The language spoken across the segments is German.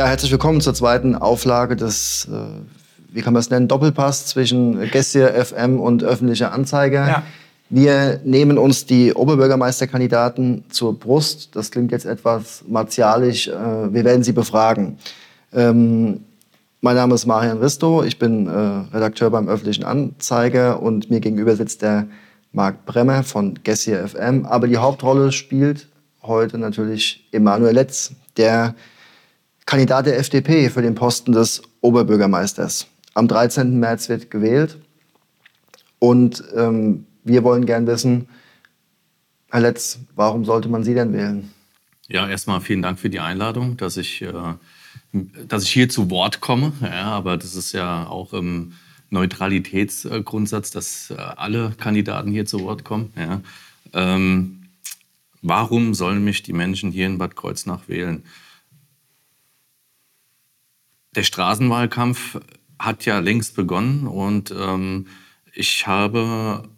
Ja, herzlich willkommen zur zweiten Auflage des, äh, wie kann man es nennen, Doppelpass zwischen Gessier FM und öffentlicher Anzeiger. Ja. Wir nehmen uns die Oberbürgermeisterkandidaten zur Brust. Das klingt jetzt etwas martialisch. Äh, wir werden sie befragen. Ähm, mein Name ist Marian Risto. Ich bin äh, Redakteur beim öffentlichen Anzeiger und mir gegenüber sitzt der Marc Bremmer von Gessier FM. Aber die Hauptrolle spielt heute natürlich Emanuel Letz, der Kandidat der FDP für den Posten des Oberbürgermeisters. Am 13. März wird gewählt. Und ähm, wir wollen gern wissen, Herr Letz, warum sollte man Sie denn wählen? Ja, erstmal vielen Dank für die Einladung, dass ich, äh, dass ich hier zu Wort komme. Ja, aber das ist ja auch im Neutralitätsgrundsatz, dass äh, alle Kandidaten hier zu Wort kommen. Ja. Ähm, warum sollen mich die Menschen hier in Bad Kreuznach wählen? Der Straßenwahlkampf hat ja längst begonnen und ähm, ich habe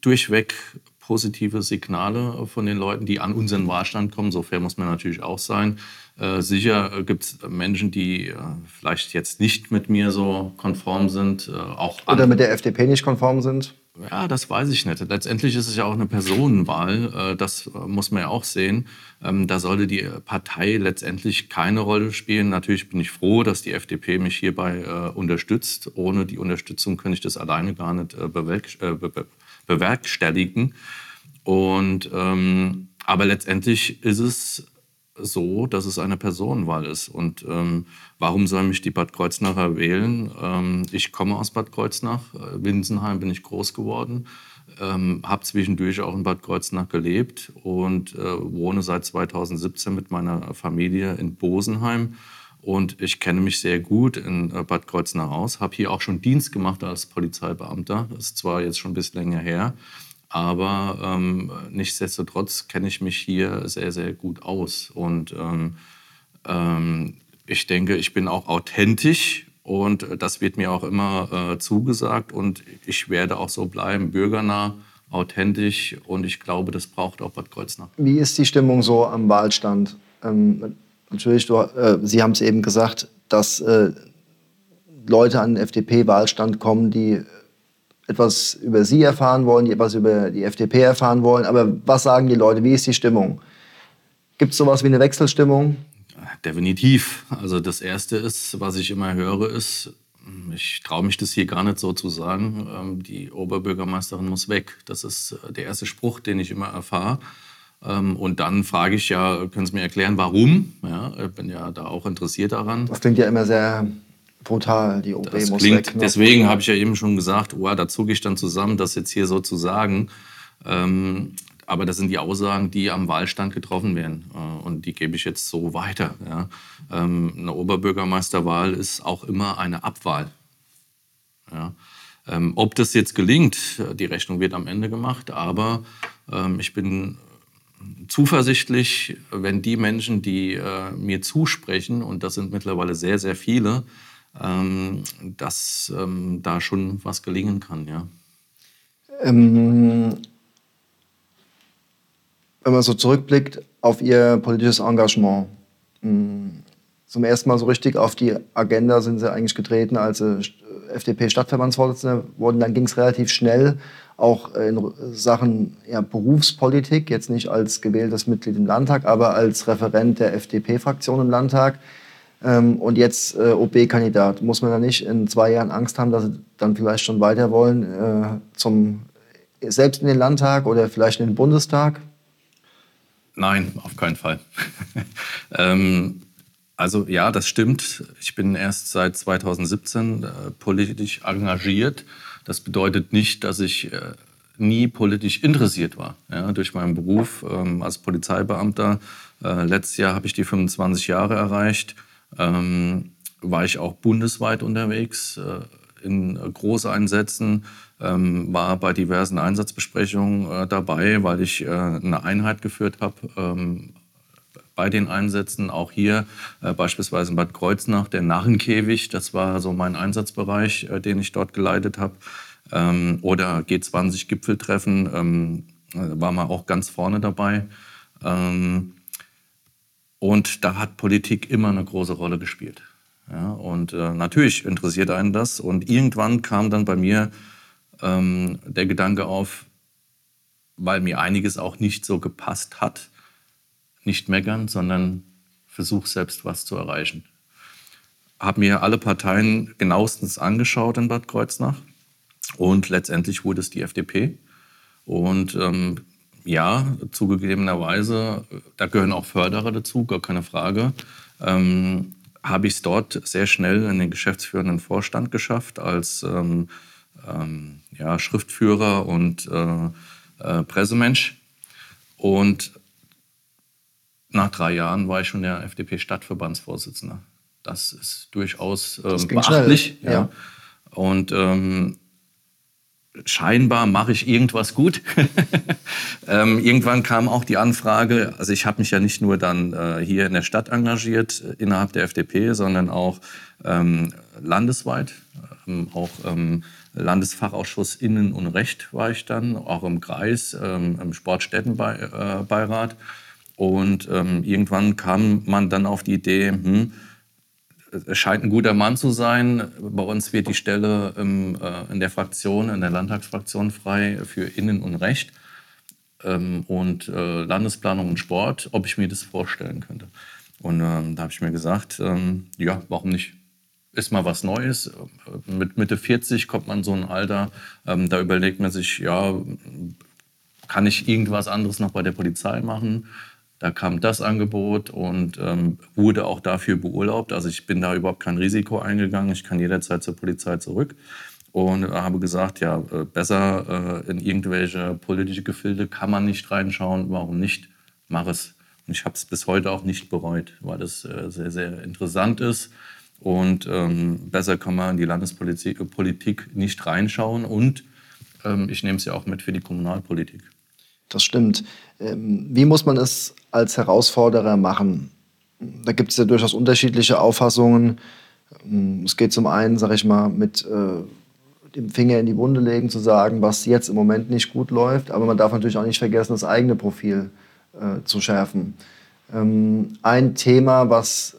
durchweg positive Signale von den Leuten, die an unseren Wahlstand kommen. So fair muss man natürlich auch sein. Äh, sicher gibt es Menschen, die äh, vielleicht jetzt nicht mit mir so konform sind. Äh, auch Oder mit der FDP nicht konform sind? Ja, das weiß ich nicht. Letztendlich ist es ja auch eine Personenwahl. Äh, das äh, muss man ja auch sehen. Ähm, da sollte die Partei letztendlich keine Rolle spielen. Natürlich bin ich froh, dass die FDP mich hierbei äh, unterstützt. Ohne die Unterstützung könnte ich das alleine gar nicht bewerkstelligen. Und, ähm, aber letztendlich ist es so, dass es eine Personenwahl ist. Und ähm, warum soll mich die Bad Kreuznacher wählen? Ähm, ich komme aus Bad Kreuznach, äh, Winsenheim bin ich groß geworden, ähm, habe zwischendurch auch in Bad Kreuznach gelebt und äh, wohne seit 2017 mit meiner Familie in Bosenheim. Und ich kenne mich sehr gut in äh, Bad Kreuznach aus, habe hier auch schon Dienst gemacht als Polizeibeamter. Das ist zwar jetzt schon ein bisschen länger her, aber ähm, nichtsdestotrotz kenne ich mich hier sehr, sehr gut aus. Und ähm, ähm, ich denke, ich bin auch authentisch und das wird mir auch immer äh, zugesagt. Und ich werde auch so bleiben, bürgernah, authentisch. Und ich glaube, das braucht auch Bad Kreuznach. Wie ist die Stimmung so am Wahlstand? Ähm, natürlich, du, äh, Sie haben es eben gesagt, dass äh, Leute an den FDP-Wahlstand kommen, die etwas über Sie erfahren wollen, die etwas über die FDP erfahren wollen. Aber was sagen die Leute? Wie ist die Stimmung? Gibt es sowas wie eine Wechselstimmung? Definitiv. Also das Erste ist, was ich immer höre, ist, ich traue mich das hier gar nicht so zu sagen, ähm, die Oberbürgermeisterin muss weg. Das ist äh, der erste Spruch, den ich immer erfahre. Ähm, und dann frage ich ja, können Sie mir erklären, warum? Ja, ich bin ja da auch interessiert daran. Das klingt ja immer sehr brutal, die OB das muss klingt, weg. Ne? Deswegen habe ich ja eben schon gesagt, oh, da zucke ich dann zusammen, das jetzt hier so zu sagen. Ähm, aber das sind die Aussagen, die am Wahlstand getroffen werden. Äh, und die gebe ich jetzt so weiter. Ja. Ähm, eine Oberbürgermeisterwahl ist auch immer eine Abwahl. Ja. Ähm, ob das jetzt gelingt, die Rechnung wird am Ende gemacht, aber ähm, ich bin zuversichtlich, wenn die Menschen, die äh, mir zusprechen, und das sind mittlerweile sehr, sehr viele, dass da schon was gelingen kann. Ja. Wenn man so zurückblickt auf Ihr politisches Engagement, mm, zum ersten Mal so richtig auf die Agenda sind Sie eigentlich getreten, als Sie FDP-Stadtverbandsvorsitzender wurden. Dann ging es relativ schnell, auch in Sachen ja, Berufspolitik, jetzt nicht als gewähltes Mitglied im Landtag, aber als Referent der FDP-Fraktion im Landtag ähm, und jetzt äh, OB-Kandidat. Muss man da nicht in zwei Jahren Angst haben, dass sie dann vielleicht schon weiter wollen, äh, zum, selbst in den Landtag oder vielleicht in den Bundestag? Nein, auf keinen Fall. ähm, also ja, das stimmt. Ich bin erst seit 2017 äh, politisch engagiert. Das bedeutet nicht, dass ich äh, nie politisch interessiert war. Ja, durch meinen Beruf ähm, als Polizeibeamter. Äh, letztes Jahr habe ich die 25 Jahre erreicht ähm, war ich auch bundesweit unterwegs äh, in Großeinsätzen, ähm, war bei diversen Einsatzbesprechungen äh, dabei, weil ich äh, eine Einheit geführt habe ähm, bei den Einsätzen, auch hier äh, beispielsweise in Bad Kreuznach, der Narrenkäfig, das war so mein Einsatzbereich, äh, den ich dort geleitet habe. Ähm, oder G20-Gipfeltreffen, ähm, war man auch ganz vorne dabei. Ähm, Und da hat Politik immer eine große Rolle gespielt. Ja, und äh, natürlich interessiert einen das. Und irgendwann kam dann bei mir ähm, der Gedanke auf, weil mir einiges auch nicht so gepasst hat, nicht meckern, sondern versuch selbst was zu erreichen. Habe mir alle Parteien genauestens angeschaut in Bad Kreuznach und letztendlich wurde es die FDP. Und ähm, ja, zugegebenerweise, da gehören auch Förderer dazu, gar keine Frage. Ähm, habe ich es dort sehr schnell in den geschäftsführenden Vorstand geschafft als ähm, ähm, ja, Schriftführer und äh, äh, Pressemensch. Und nach drei Jahren war ich schon der FDP-Stadtverbandsvorsitzender. Das ist durchaus ähm, beachtlich. Ja. ja. Und ähm, scheinbar mache ich irgendwas gut. ähm, irgendwann kam auch die Anfrage, also ich habe mich ja nicht nur dann äh, hier in der Stadt engagiert, äh, innerhalb der FDP, sondern auch ähm, landesweit, ähm, auch ähm, Landesfachausschuss Innen und Recht war ich dann, auch im Kreis, ähm, im Sportstättenbeirat. Und ähm, irgendwann kam man dann auf die Idee, hm, es scheint ein guter Mann zu sein. Bei uns wird die Stelle im, äh, in der Fraktion, in der Landtagsfraktion frei für Innen und Recht ähm, und äh, Landesplanung und Sport, ob ich mir das vorstellen könnte. Und ähm, da habe ich mir gesagt, ähm, ja, warum nicht? Ist mal was Neues. Mit Mitte 40 kommt man so ein Alter, ähm, da überlegt man sich, ja, kann ich irgendwas anderes noch bei der Polizei machen? Da kam das Angebot und ähm, wurde auch dafür beurlaubt. Also ich bin da überhaupt kein Risiko eingegangen. Ich kann jederzeit zur Polizei zurück und habe gesagt, ja, äh, besser äh, in irgendwelche politische Gefilde kann man nicht reinschauen. Warum nicht? Mach es. Und ich habe es bis heute auch nicht bereut, weil es äh, sehr, sehr interessant ist. Und ähm, besser kann man in die Landespolitik Politik nicht reinschauen. Und ähm, ich nehme es ja auch mit für die Kommunalpolitik. Das stimmt. Ähm, wie muss man es als Herausforderer machen? Da gibt es ja durchaus unterschiedliche Auffassungen. Ähm, es geht zum einen, sage ich mal, mit äh, dem Finger in die Wunde legen, zu sagen, was jetzt im Moment nicht gut läuft. Aber man darf natürlich auch nicht vergessen, das eigene Profil äh, zu schärfen. Ähm, ein Thema, was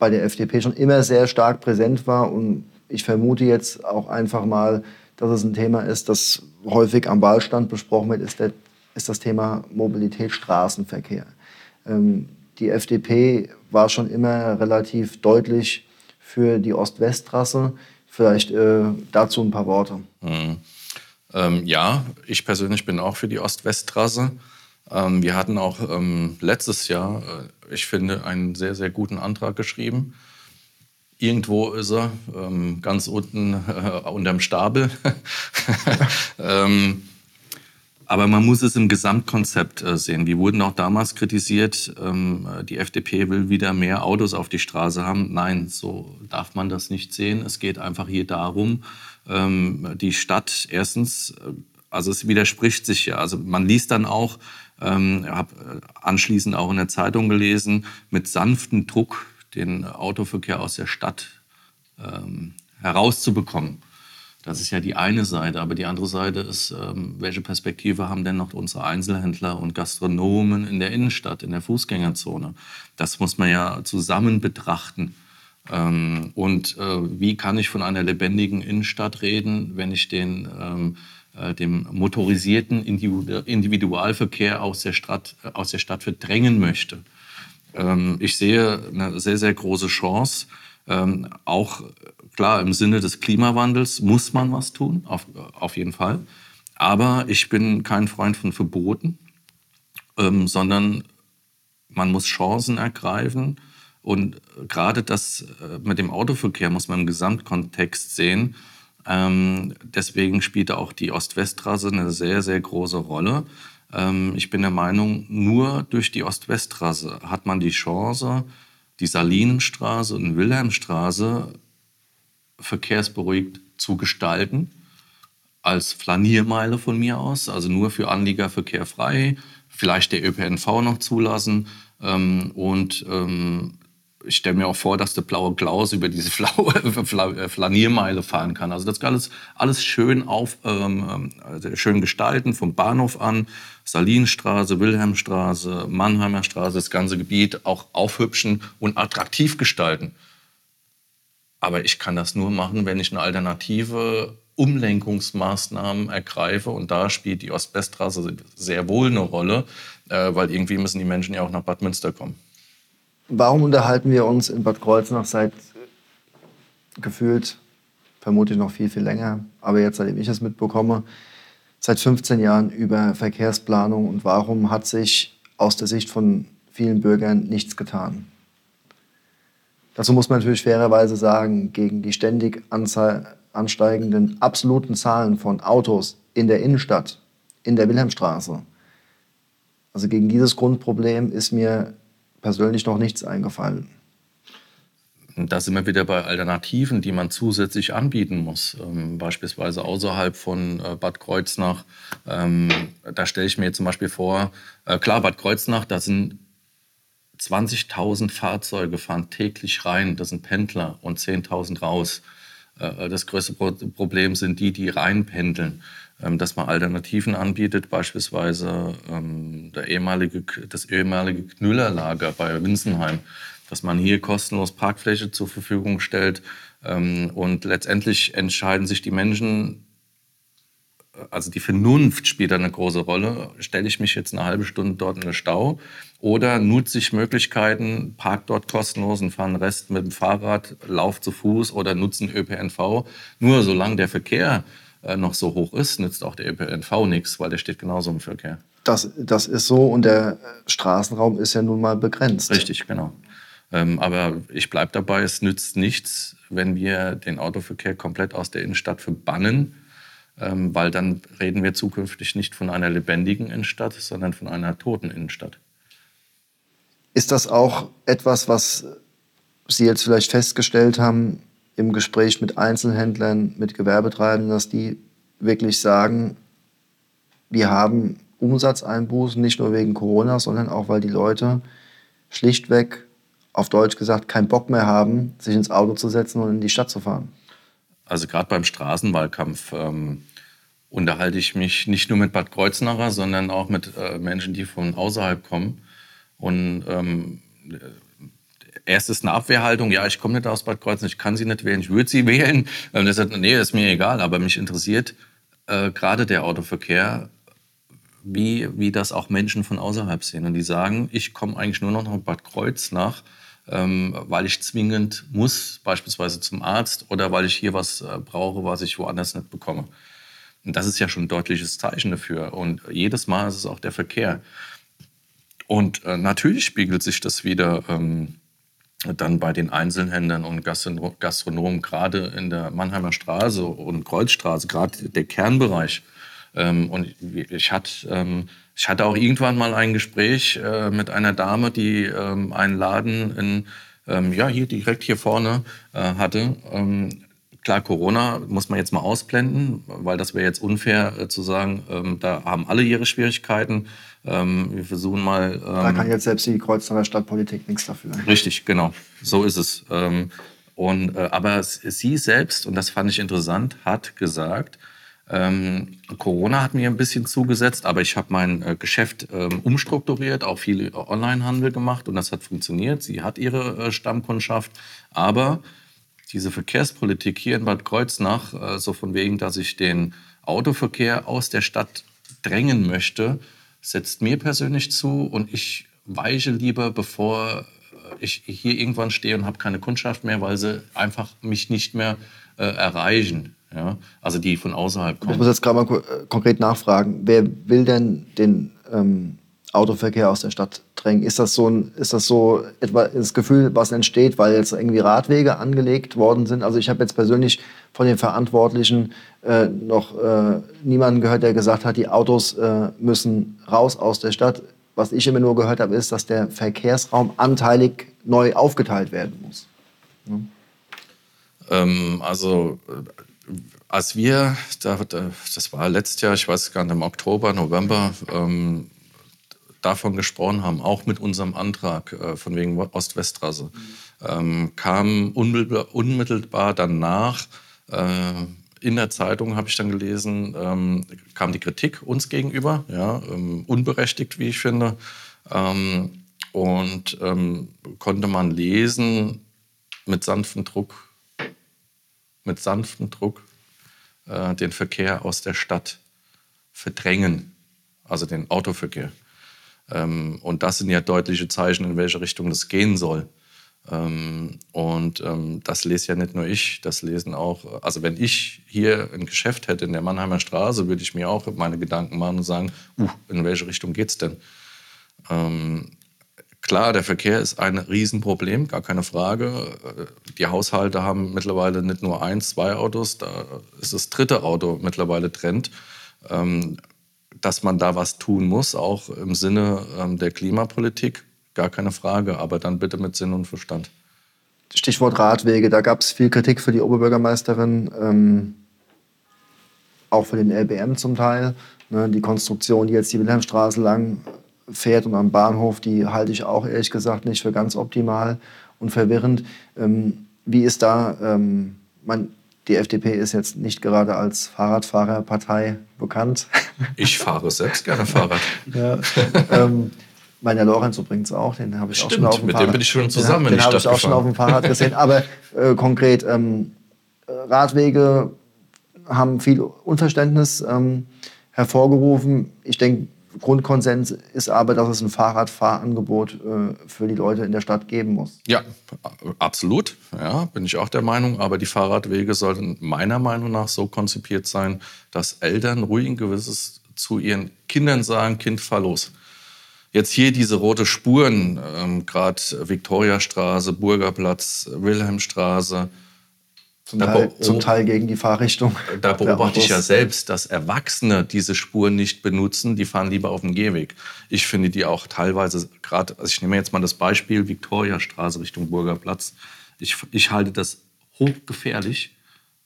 bei der FDP schon immer sehr stark präsent war und ich vermute jetzt auch einfach mal, dass es ein Thema ist, das häufig am Wahlstand besprochen wird, ist, der, ist das Thema Mobilität, Straßenverkehr. Ähm, die FDP war schon immer relativ deutlich für die Ost-West-Trasse. Vielleicht äh, dazu ein paar Worte. Mhm. Ähm, ja, ich persönlich bin auch für die Ost-West-Trasse. Ähm, wir hatten auch ähm, letztes Jahr, äh, ich finde, einen sehr, sehr guten Antrag geschrieben Irgendwo ist er, ähm, ganz unten äh, unterm Stapel. ähm, aber man muss es im Gesamtkonzept äh, sehen. Wir wurden auch damals kritisiert, ähm, die FDP will wieder mehr Autos auf die Straße haben. Nein, so darf man das nicht sehen. Es geht einfach hier darum, ähm, die Stadt erstens, äh, also es widerspricht sich ja. Also man liest dann auch, ähm, habe äh, anschließend auch in der Zeitung gelesen, mit sanftem Druck den Autoverkehr aus der Stadt ähm, herauszubekommen. Das ist ja die eine Seite. Aber die andere Seite ist, ähm, welche Perspektive haben denn noch unsere Einzelhändler und Gastronomen in der Innenstadt, in der Fußgängerzone? Das muss man ja zusammen betrachten. Ähm, und äh, wie kann ich von einer lebendigen Innenstadt reden, wenn ich den, ähm, äh, dem motorisierten Individualverkehr aus der, Stadt, äh, aus der Stadt verdrängen möchte? Ähm, ich sehe eine sehr, sehr große Chance. Ähm, auch klar, im Sinne des Klimawandels muss man was tun, auf, auf jeden Fall. Aber ich bin kein Freund von Verboten, ähm, sondern man muss Chancen ergreifen. Und gerade das äh, mit dem Autoverkehr muss man im Gesamtkontext sehen. Ähm, deswegen spielt auch die Ost-West-Trasse eine sehr, sehr große Rolle. Ähm, ich bin der Meinung, nur durch die Ost-West-Trasse hat man die Chance, die Salinenstraße und Wilhelmstraße verkehrsberuhigt zu gestalten. Als Flaniermeile von mir aus, also nur für Anliegerverkehr frei, vielleicht der ÖPNV noch zulassen. Ähm, und ähm, ich stelle mir auch vor, dass der blaue Klaus über diese flaue äh, Flaniermeile fahren kann. Also das kann alles, alles schön, auf, ähm, also schön gestalten, vom Bahnhof an, Salinstraße, Wilhelmstraße, Mannheimer Straße, das ganze Gebiet auch aufhübschen und attraktiv gestalten. Aber ich kann das nur machen, wenn ich eine alternative Umlenkungsmaßnahmen ergreife. Und da spielt die Ost-West-Straße sehr wohl eine Rolle, äh, weil irgendwie müssen die Menschen ja auch nach Bad Münster kommen. Warum unterhalten wir uns in Bad Kreuznach seit gefühlt, vermutlich noch viel, viel länger, aber jetzt, seitdem ich es mitbekomme, seit 15 Jahren über Verkehrsplanung und warum hat sich aus der Sicht von vielen Bürgern nichts getan? Dazu muss man natürlich fairerweise sagen, gegen die ständig ansteigenden absoluten Zahlen von Autos in der Innenstadt, in der Wilhelmstraße, also gegen dieses Grundproblem ist mir persönlich noch nichts eingefallen. Da sind wir wieder bei Alternativen, die man zusätzlich anbieten muss. Ähm, beispielsweise außerhalb von äh, Bad Kreuznach. Ähm, da stelle ich mir zum Beispiel vor, äh, klar, Bad Kreuznach, da sind 20.000 Fahrzeuge fahren täglich rein. Das sind Pendler und 10.000 raus. Äh, das größte Pro Problem sind die, die reinpendeln. Ähm, dass man Alternativen anbietet, beispielsweise ähm, der ehemalige, das ehemalige Knüllerlager bei Winsenheim, dass man hier kostenlos Parkfläche zur Verfügung stellt. Ähm, und letztendlich entscheiden sich die Menschen, also die Vernunft spielt eine große Rolle. Stelle ich mich jetzt eine halbe Stunde dort in den Stau oder nutze ich Möglichkeiten, park dort kostenlos und fahre den Rest mit dem Fahrrad, lauf zu Fuß oder nutze ÖPNV. Nur solange der Verkehr äh, noch so hoch ist, nützt auch der ÖPNV nichts, weil der steht genauso im Verkehr. Das, das ist so und der Straßenraum ist ja nun mal begrenzt. Richtig, genau. Ähm, aber ich bleibe dabei, es nützt nichts, wenn wir den Autoverkehr komplett aus der Innenstadt verbannen, ähm, weil dann reden wir zukünftig nicht von einer lebendigen Innenstadt, sondern von einer toten Innenstadt. Ist das auch etwas, was Sie jetzt vielleicht festgestellt haben, im Gespräch mit Einzelhändlern, mit Gewerbetreibenden, dass die wirklich sagen, wir haben Umsatzeinbußen, nicht nur wegen Corona, sondern auch, weil die Leute schlichtweg, auf Deutsch gesagt, keinen Bock mehr haben, sich ins Auto zu setzen und in die Stadt zu fahren. Also gerade beim Straßenwahlkampf ähm, unterhalte ich mich nicht nur mit Bad Kreuznacher, sondern auch mit äh, Menschen, die von außerhalb kommen. Und ähm, erst ist eine Abwehrhaltung, ja, ich komme nicht aus Bad Kreuznach, ich kann sie nicht wählen, ich würde sie wählen. Und er sagt, nee, ist mir egal, aber mich interessiert äh, gerade der Autoverkehr, wie, wie das auch Menschen von außerhalb sehen. Und die sagen, ich komme eigentlich nur noch nach Bad Kreuznach, ähm, weil ich zwingend muss, beispielsweise zum Arzt oder weil ich hier was äh, brauche, was ich woanders nicht bekomme. Und das ist ja schon ein deutliches Zeichen dafür. Und jedes Mal ist es auch der Verkehr. Und äh, natürlich spiegelt sich das wieder ähm, dann bei den Einzelhändlern und Gastronomen, gerade in der Mannheimer Straße und Kreuzstraße, gerade der Kernbereich. Ähm, und ich hatte, ähm, ich hatte auch irgendwann mal ein Gespräch äh, mit einer Dame, die ähm, einen Laden in, ja, hier direkt hier vorne äh, hatte. Klar, Corona muss man jetzt mal ausblenden, weil das wäre jetzt unfair äh, zu sagen, da haben alle ihre Schwierigkeiten. Ähm, wir versuchen mal. Ähm, da kann jetzt selbst die Kreuznacher Stadtpolitik nichts dafür. Richtig, genau. So ist es. Ähm, und, äh, aber sie selbst, und das fand ich interessant, hat gesagt, ähm, Corona hat mir ein bisschen zugesetzt, aber ich habe mein äh, Geschäft ähm, umstrukturiert, auch viel Onlinehandel gemacht und das hat funktioniert. Sie hat ihre äh, Stammkundschaft, aber diese Verkehrspolitik hier in Bad Kreuznach, äh, so von wegen, dass ich den Autoverkehr aus der Stadt drängen möchte, setzt mir persönlich zu und ich weiche lieber, bevor ich hier irgendwann stehe und habe keine Kundschaft mehr, weil sie einfach mich nicht mehr äh, erreichen. Ja? Also die von außerhalb kommen. Ich muss jetzt gerade mal äh, konkret nachfragen. Wer will denn den ähm, Autoverkehr aus der Stadt drängen? Ist das so, ein, ist das so etwa das Gefühl, was entsteht, weil jetzt irgendwie Radwege angelegt worden sind? Also ich habe jetzt persönlich von den Verantwortlichen äh, noch äh, niemanden gehört, der gesagt hat, die Autos äh, müssen raus aus der Stadt. Was ich immer nur gehört habe, ist, dass der Verkehrsraum anteilig neu aufgeteilt werden muss. Ja. Ähm, also äh, als wir, das war letztes Jahr, ich weiß gar nicht, im Oktober, November, ähm, davon gesprochen haben, auch mit unserem Antrag äh, von wegen Ost-West-Trasse, ähm, kam unmittelbar, unmittelbar danach äh, in der Zeitung habe ich dann gelesen, ähm, kam die Kritik uns gegenüber, ja, ähm, unberechtigt, wie ich finde. Ähm, und ähm, konnte man lesen mit sanftem Druck, mit sanftem Druck äh, den Verkehr aus der Stadt verdrängen, also den Autoverkehr. Ähm, und das sind ja deutliche Zeichen, in welche Richtung das gehen soll. Ähm, und ähm, das lese ja nicht nur ich, das lesen auch, also wenn ich hier ein Geschäft hätte in der Mannheimer Straße, würde ich mir auch meine Gedanken machen und sagen, uh, in welche Richtung geht es denn? Klar, der Verkehr ist ein Riesenproblem, gar keine Frage. Äh, die Haushalte haben mittlerweile nicht nur eins, zwei Autos, da ist das dritte Auto mittlerweile Trend. Ähm, dass man da was tun muss, auch im Sinne ähm, der Klimapolitik gar keine Frage, aber dann bitte mit Sinn und Verstand. Stichwort Radwege, da gab es viel Kritik für die Oberbürgermeisterin, ähm, auch für den LBM zum Teil. Ne, die Konstruktion, die jetzt die Wilhelmstraße lang fährt und am Bahnhof, die halte ich auch ehrlich gesagt nicht für ganz optimal und verwirrend. Ähm, wie ist da, ähm, man, die FDP ist jetzt nicht gerade als Fahrradfahrerpartei bekannt. Ich fahre selbst gerne Fahrrad. ja, ähm, Meiner Lorenz übrigens auch, den habe ich Stimmt, auch schon auf dem mit Fahrrad. dem bin ich schon zusammen Den, den habe ich auch schon auf dem Fahrrad gesehen. Aber äh, konkret, ähm, Radwege haben viel Unverständnis ähm, hervorgerufen. Ich denke, Grundkonsens ist aber, dass es ein Fahrradfahrangebot äh, für die Leute in der Stadt geben muss. Ja, absolut. Ja, bin ich auch der Meinung. Aber die Fahrradwege sollten meiner Meinung nach so konzipiert sein, dass Eltern ruhig ein gewisses zu ihren Kindern sagen, Kind, fahr los. Jetzt hier diese rote Spuren, ähm, gerade Viktoriastraße, Burgerplatz, Wilhelmstraße. Zum Teil, zum Teil, gegen die Fahrrichtung. Da beobachte ich ja selbst, dass Erwachsene diese Spuren nicht benutzen, die fahren lieber auf dem Gehweg. Ich finde die auch teilweise, gerade, also ich nehme jetzt mal das Beispiel Viktoriastraße Richtung Burgerplatz. Ich, ich halte das hochgefährlich,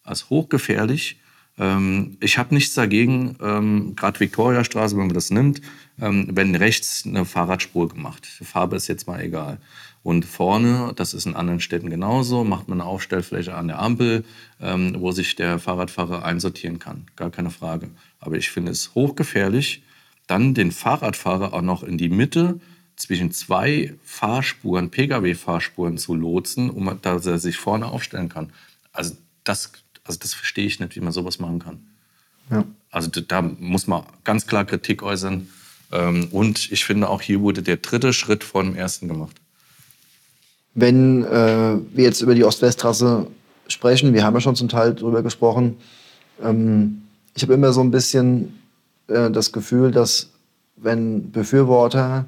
als hochgefährlich, ähm, ich habe nichts dagegen, ähm, gerade Viktoriastraße, wenn man das nimmt, ähm, wenn rechts eine Fahrradspur gemacht. Die Farbe ist jetzt mal egal. Und vorne, das ist in anderen Städten genauso, macht man eine Aufstellfläche an der Ampel, ähm, wo sich der Fahrradfahrer einsortieren kann. Gar keine Frage. Aber ich finde es hochgefährlich, dann den Fahrradfahrer auch noch in die Mitte zwischen zwei Fahrspuren, Pkw-Fahrspuren zu lotsen, um dass er sich vorne aufstellen kann. Also das also das verstehe ich nicht, wie man sowas machen kann. Ja. Also da muss man ganz klar Kritik äußern. Ähm, und ich finde auch hier wurde der dritte Schritt vor dem ersten gemacht. Wenn äh, wir jetzt über die Ost-West-Trasse sprechen, wir haben ja schon zum Teil darüber gesprochen, ähm, ich habe immer so ein bisschen äh, das Gefühl, dass wenn Befürworter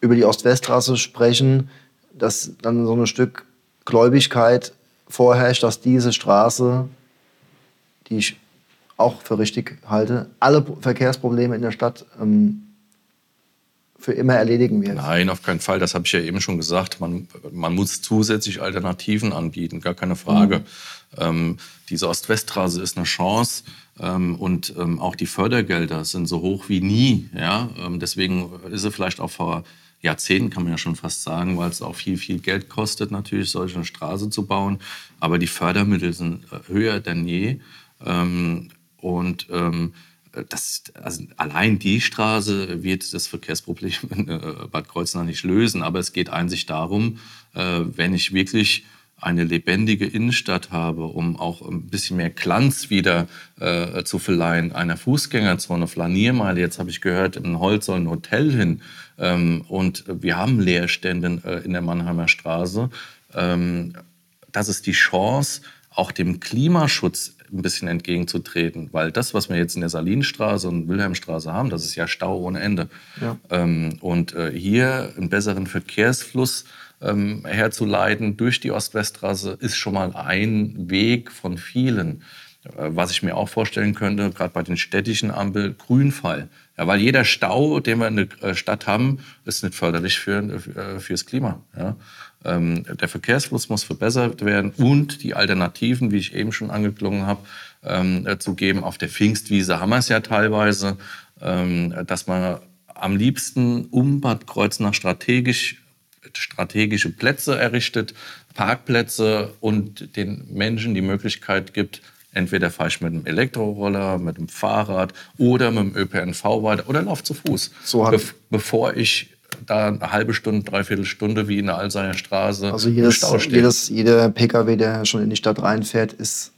über die Ost-West-Trasse sprechen, dass dann so ein Stück Gläubigkeit vorherrscht, dass diese Straße, die ich auch für richtig halte, alle Verkehrsprobleme in der Stadt ähm, für immer erledigen wird. Nein, auf keinen Fall. Das habe ich ja eben schon gesagt. Man, man muss zusätzlich Alternativen anbieten, gar keine Frage. Mhm. Ähm, diese Ost-West-Straße ist eine Chance ähm, und ähm, auch die Fördergelder sind so hoch wie nie. Ja? Ähm, deswegen ist sie vielleicht auch vor Jahrzehnten, kann man ja schon fast sagen, weil es auch viel, viel Geld kostet, natürlich solche eine Straße zu bauen. Aber die Fördermittel sind äh, höher denn je. Ähm, und ähm, das, also allein die Straße wird das Verkehrsproblem in äh, Bad Kreuznach nicht lösen. Aber es geht einzig darum, äh, wenn ich wirklich eine lebendige Innenstadt habe, um auch ein bisschen mehr Glanz wieder äh, zu verleihen, einer Fußgängerzone, Flaniermeile. Jetzt habe ich gehört, in Holz soll ein Hotel hin. Ähm, und wir haben Leerstände äh, in der Mannheimer Straße. Ähm, das ist die Chance, auch dem Klimaschutz ein bisschen entgegenzutreten. Weil das, was wir jetzt in der Salinstraße und Wilhelmstraße haben, das ist ja Stau ohne Ende. Ja. Ähm, und äh, hier einen besseren Verkehrsfluss ähm, herzuleiten durch die Ost-West-Straße ist schon mal ein Weg von vielen. Äh, was ich mir auch vorstellen könnte, gerade bei den städtischen Ampel, Grünfall. Ja, weil jeder Stau, den wir in der äh, Stadt haben, ist nicht förderlich für, äh, fürs Klima. Ja. Ähm, der Verkehrsfluss muss verbessert werden und die Alternativen, wie ich eben schon angeklungen habe, ähm, zu geben. Auf der Pfingstwiese haben wir es ja teilweise, ähm, dass man am liebsten um Bad Kreuznach strategisch strategische Plätze errichtet, Parkplätze und den Menschen die Möglichkeit gibt, entweder fahre ich mit einem Elektroroller, mit einem Fahrrad oder mit dem ÖPNV weiter oder laufe zu Fuß, so be bevor ich da eine halbe Stunde, dreiviertel Stunde wie in der Alsayer Straße also jedes, Stau stehe. Jedes, jeder Pkw, der schon in die Stadt reinfährt, ist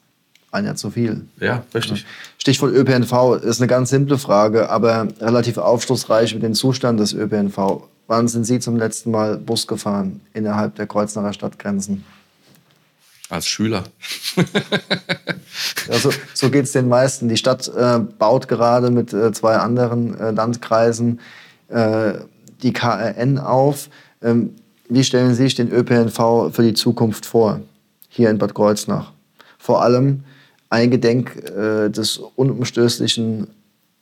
einer zu viel. Ja, richtig. Stichwort ÖPNV ist eine ganz simple Frage, aber relativ aufschlussreich mit dem Zustand des ÖPNV. Wann sind Sie zum letzten Mal Bus gefahren innerhalb der Kreuznacher Stadtgrenzen? Als Schüler. also, so geht es den meisten. Die Stadt äh, baut gerade mit äh, zwei anderen äh, Landkreisen äh, die KRN auf. Ähm, wie stellen Sie sich den ÖPNV für die Zukunft vor, hier in Bad Kreuznach? Vor allem eingedenk äh, des unumstößlichen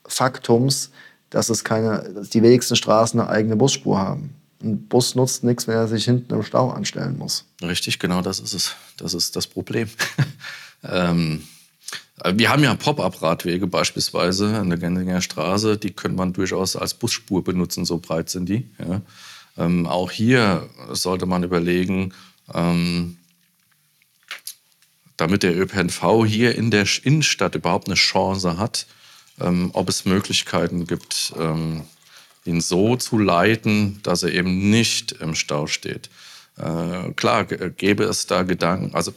Faktums, dass es keine, dass die wenigsten Straßen eine eigene Busspur haben. Ein Bus nutzt nichts, wenn er sich hinten im Stau anstellen muss. Richtig, genau das ist es. Das ist das Problem. ähm, wir haben ja Pop-up-Radwege beispielsweise an der Gensinger Straße. Die könnte man durchaus als Busspur benutzen, so breit sind die. Ja. Ähm, auch hier sollte man überlegen, ähm, damit der ÖPNV hier in der Innenstadt überhaupt eine Chance hat, ähm, ob es Möglichkeiten gibt, ähm, ihn so zu leiten, dass er eben nicht im Stau steht. Äh, klar, gäbe es da Gedanken, also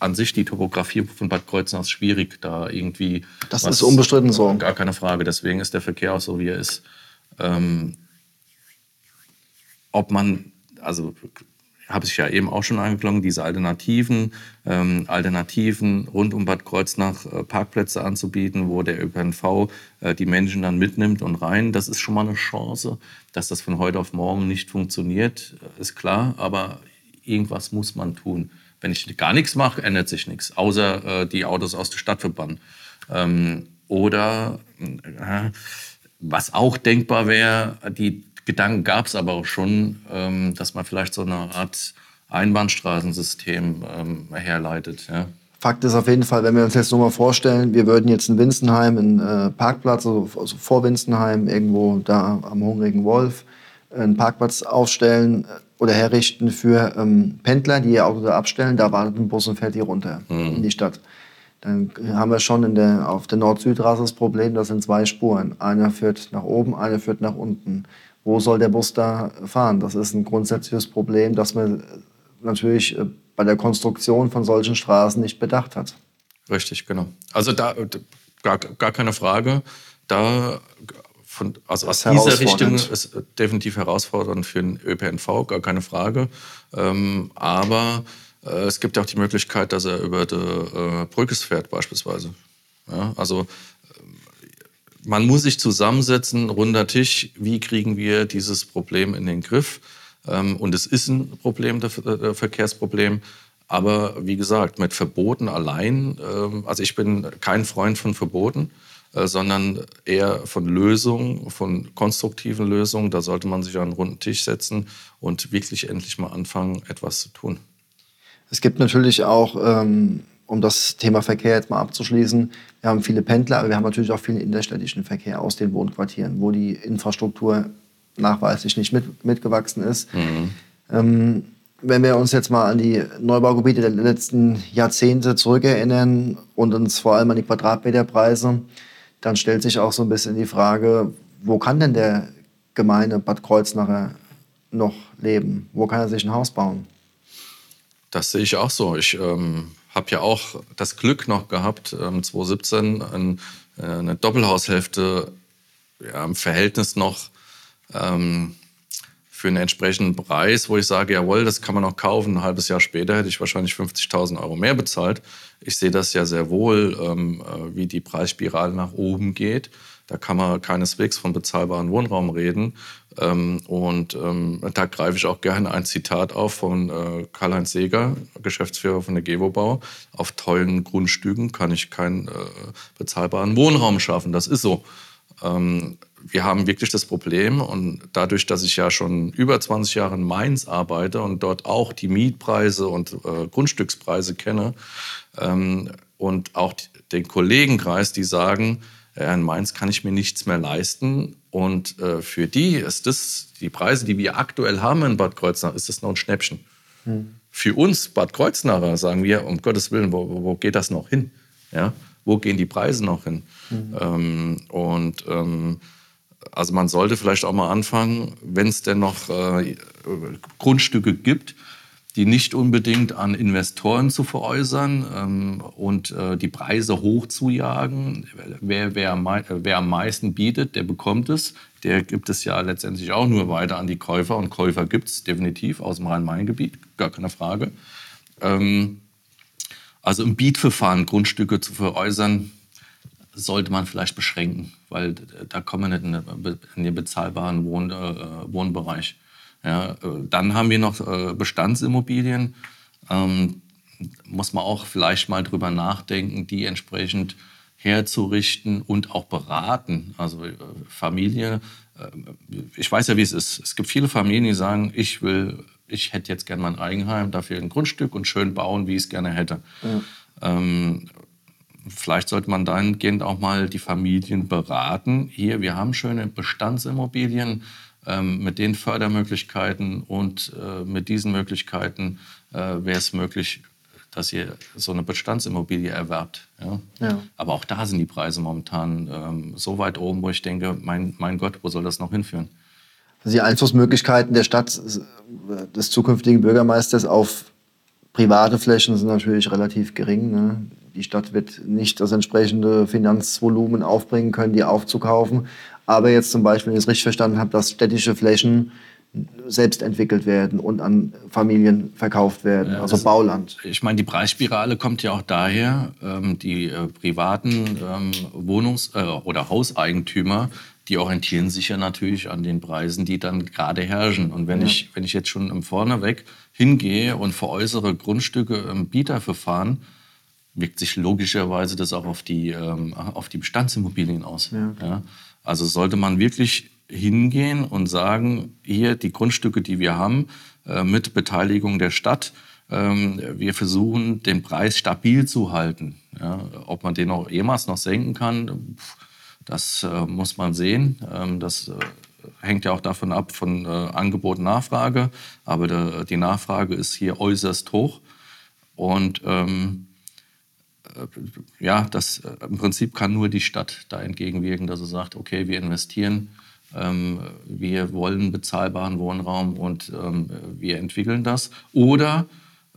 an sich die Topografie von Bad Kreuznach ist schwierig, da irgendwie. Das was, ist unbestritten so. Gar keine Frage. Deswegen ist der Verkehr auch so, wie er ist. Ähm, ob man, also habe ich ja eben auch schon angeklungen, diese Alternativen, ähm, Alternativen rund um Bad Kreuznach äh, Parkplätze anzubieten, wo der ÖPNV äh, die Menschen dann mitnimmt und rein. Das ist schon mal eine Chance, dass das von heute auf morgen nicht funktioniert, äh, ist klar, aber irgendwas muss man tun. Wenn ich gar nichts mache, ändert sich nichts, außer äh, die Autos aus der Stadt verbannen. Ähm, oder äh, was auch denkbar wäre, die Gedanken gab es aber auch schon, ähm, dass man vielleicht so eine Art Einbahnstraßensystem ähm, herleitet. Ja. Fakt ist auf jeden Fall, wenn wir uns jetzt nur mal vorstellen, wir würden jetzt in Winstenheim einen äh, Parkplatz, also, also, vor Winstenheim, irgendwo da am Hungrigen Wolf, einen Parkplatz aufstellen äh, oder herrichten für ähm, Pendler, die ihr Auto da abstellen. Da wartet ein Bus und fährt hier runter mhm. in die Stadt. Dann haben wir schon der, auf der Nord-Süd-Trasse das Problem, das sind zwei Spuren. Einer führt nach oben, einer führt nach unten wo soll der Bus da fahren? Das ist ein grundsätzliches Problem, das man natürlich äh, bei der Konstruktion von solchen Straßen nicht bedacht hat. Richtig, genau. Also da gar, gar keine Frage. Da von, also aus dieser Richtung ist definitiv herausfordernd für den ÖPNV, gar keine Frage. Ähm, aber äh, es gibt auch die Möglichkeit, dass er über die äh, Brückes fährt beispielsweise. Ja, also man muss sich zusammensetzen, runder Tisch, wie kriegen wir dieses Problem in den Griff? Ähm, und es ist ein Problem, das äh, Verkehrsproblem. Aber wie gesagt, mit Verboten allein, ähm, also ich bin kein Freund von Verboten, äh, sondern eher von Lösungen, von konstruktiven Lösungen. Da sollte man sich an einen runden Tisch setzen und wirklich endlich mal anfangen, etwas zu tun. Es gibt natürlich auch ähm, um das Thema Verkehr jetzt mal abzuschließen, wir haben viele Pendler, aber wir haben natürlich auch viel innerstädtischen Verkehr aus den Wohnquartieren, wo die Infrastruktur nachweislich nicht mit, mitgewachsen ist. Mhm. Ähm, wenn wir uns jetzt mal an die Neubaugebiete der letzten Jahrzehnte zurückerinnern und uns vor allem an die Quadratmeterpreise, dann stellt sich auch so ein bisschen die Frage, wo kann denn der gemeine Bad Kreuznacher noch leben? Wo kann er sich ein Haus bauen? Das sehe ich auch so. Ich ähm, habe ja auch das Glück noch gehabt, ähm, 2017 ein, äh, eine Doppelhaushälfte ja, im Verhältnis noch ähm, für einen entsprechenden Preis, wo ich sage, jawohl, das kann man noch kaufen. Ein halbes Jahr später hätte ich wahrscheinlich 50.000 Euro mehr bezahlt. Ich sehe das ja sehr wohl, ähm, äh, wie die Preisspirale nach oben geht. Da kann man keineswegs von bezahlbaren Wohnraum reden. Ähm, und ähm, da greife ich auch gerne ein Zitat auf von äh, Karl-Heinz Seeger, Geschäftsführer von der Gewobau. Auf tollen Grundstücken kann ich keinen äh, bezahlbaren Wohnraum schaffen. Das ist so. Ähm, wir haben wirklich das Problem und dadurch, dass ich ja schon über 20 Jahre in Mainz arbeite und dort auch die Mietpreise und äh, Grundstückspreise kenne ähm, und auch den Kollegenkreis, die sagen, ja, in Mainz kann ich mir nichts mehr leisten. Und äh, für die ist das, die Preise, die wir aktuell haben in Bad Kreuznach, ist das noch ein Schnäppchen. Hm. Für uns Bad Kreuznacher sagen wir, um Gottes Willen, wo, wo geht das noch hin? Ja? Wo gehen die Preise noch hin? Hm. Ähm, und ähm, also man sollte vielleicht auch mal anfangen, wenn es denn noch äh, Grundstücke gibt, die nicht unbedingt an Investoren zu veräußern ähm, und äh, die Preise hochzujagen. Wer, wer, wer, am meisten bietet, der bekommt es. Der gibt es ja letztendlich auch nur weiter an die Käufer. Und Käufer gibt es definitiv aus dem Rhein-Main-Gebiet, gar keine Frage. Ähm, also im Bietverfahren Grundstücke zu veräußern, sollte man vielleicht beschränken, weil da kommen wir nicht in den bezahlbaren Wohn, äh, Wohnbereich. Ja, äh, dann haben wir noch äh, Bestandsimmobilien. Ähm, muss man auch vielleicht mal drüber nachdenken, die entsprechend herzurichten und auch beraten. Also äh, Familie, ich weiß ja, wie es ist. Es gibt viele Familien, die sagen, ich will, ich hätte jetzt gerne mein Eigenheim, dafür ein Grundstück und schön bauen, wie ich es gerne hätte. Ja. Ähm, vielleicht sollte man dahingehend auch mal die Familien beraten. Hier, wir haben schöne Bestandsimmobilien ähm, mit den Fördermöglichkeiten und äh, mit diesen Möglichkeiten äh, wäre es möglich, dass ihr so eine Bestandsimmobilie erwerbt. Ja? ja? Aber auch da sind die Preise momentan ähm, so weit oben, wo ich denke, mein, mein Gott, wo soll das noch hinführen? Also die Einflussmöglichkeiten der Stadt, des zukünftigen Bürgermeisters auf private Flächen sind natürlich relativ gering. Ne? Die Stadt wird nicht das entsprechende Finanzvolumen aufbringen können, die aufzukaufen. Aber jetzt zum Beispiel, wenn ich es richtig verstanden habe, dass städtische Flächen selbst entwickelt werden und an Familien verkauft werden, also Bauland. Ich meine, die Preisspirale kommt ja auch daher, ähm, die äh, privaten ähm, Wohnungs- äh, oder Hauseigentümer, die orientieren sich ja natürlich an den Preisen, die dann gerade herrschen. Und wenn, ja. ich, wenn ich jetzt schon im Vorneweg hingehe und veräußere Grundstücke im Bieterverfahren, wirkt sich logischerweise das auch auf die, ähm, auf die Bestandsimmobilien aus. Ja. ja. Also sollte man wirklich hingehen und sagen, hier die Grundstücke, die wir haben, äh, mit Beteiligung der Stadt, ähm, wir versuchen, den Preis stabil zu halten. Ja, ob man den auch jemals noch senken kann, das äh, muss man sehen. Ähm, das äh, hängt ja auch davon ab von äh, Angebot und Nachfrage. Aber der, die Nachfrage ist hier äußerst hoch. Und ähm, äh, ja, das äh, im Prinzip kann nur die Stadt da entgegenwirken, dass sie sagt, okay, wir investieren, ähm, wir wollen bezahlbaren Wohnraum und ähm, wir entwickeln das. Oder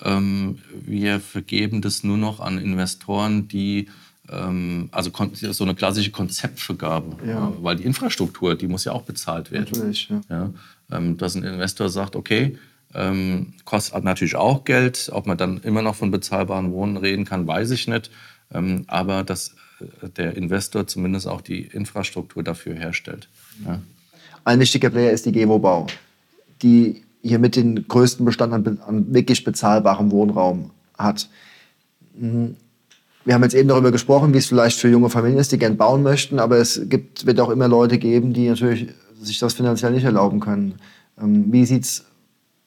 ähm, wir vergeben das nur noch an Investoren, die ähm, also so eine klassische Konzeptvergabe, ja. weil die Infrastruktur, die muss ja auch bezahlt werden. Natürlich, ja. ja ähm, dass ein Investor sagt, okay, ähm, kostet natürlich auch Geld. Ob man dann immer noch von bezahlbaren Wohnen reden kann, weiß ich nicht. Ähm, aber dass äh, der Investor zumindest auch die Infrastruktur dafür herstellt. Ja. Ein wichtiger Player ist die Gevo Bau, die hier mit den größten Bestand an, an wirklich bezahlbarem Wohnraum hat. Mhm. Wir haben jetzt eben darüber gesprochen, wie es vielleicht für junge Familien ist, die gern bauen möchten, aber es gibt, wird auch immer Leute geben, die natürlich sich das finanziell nicht erlauben können. Ähm, wie sieht es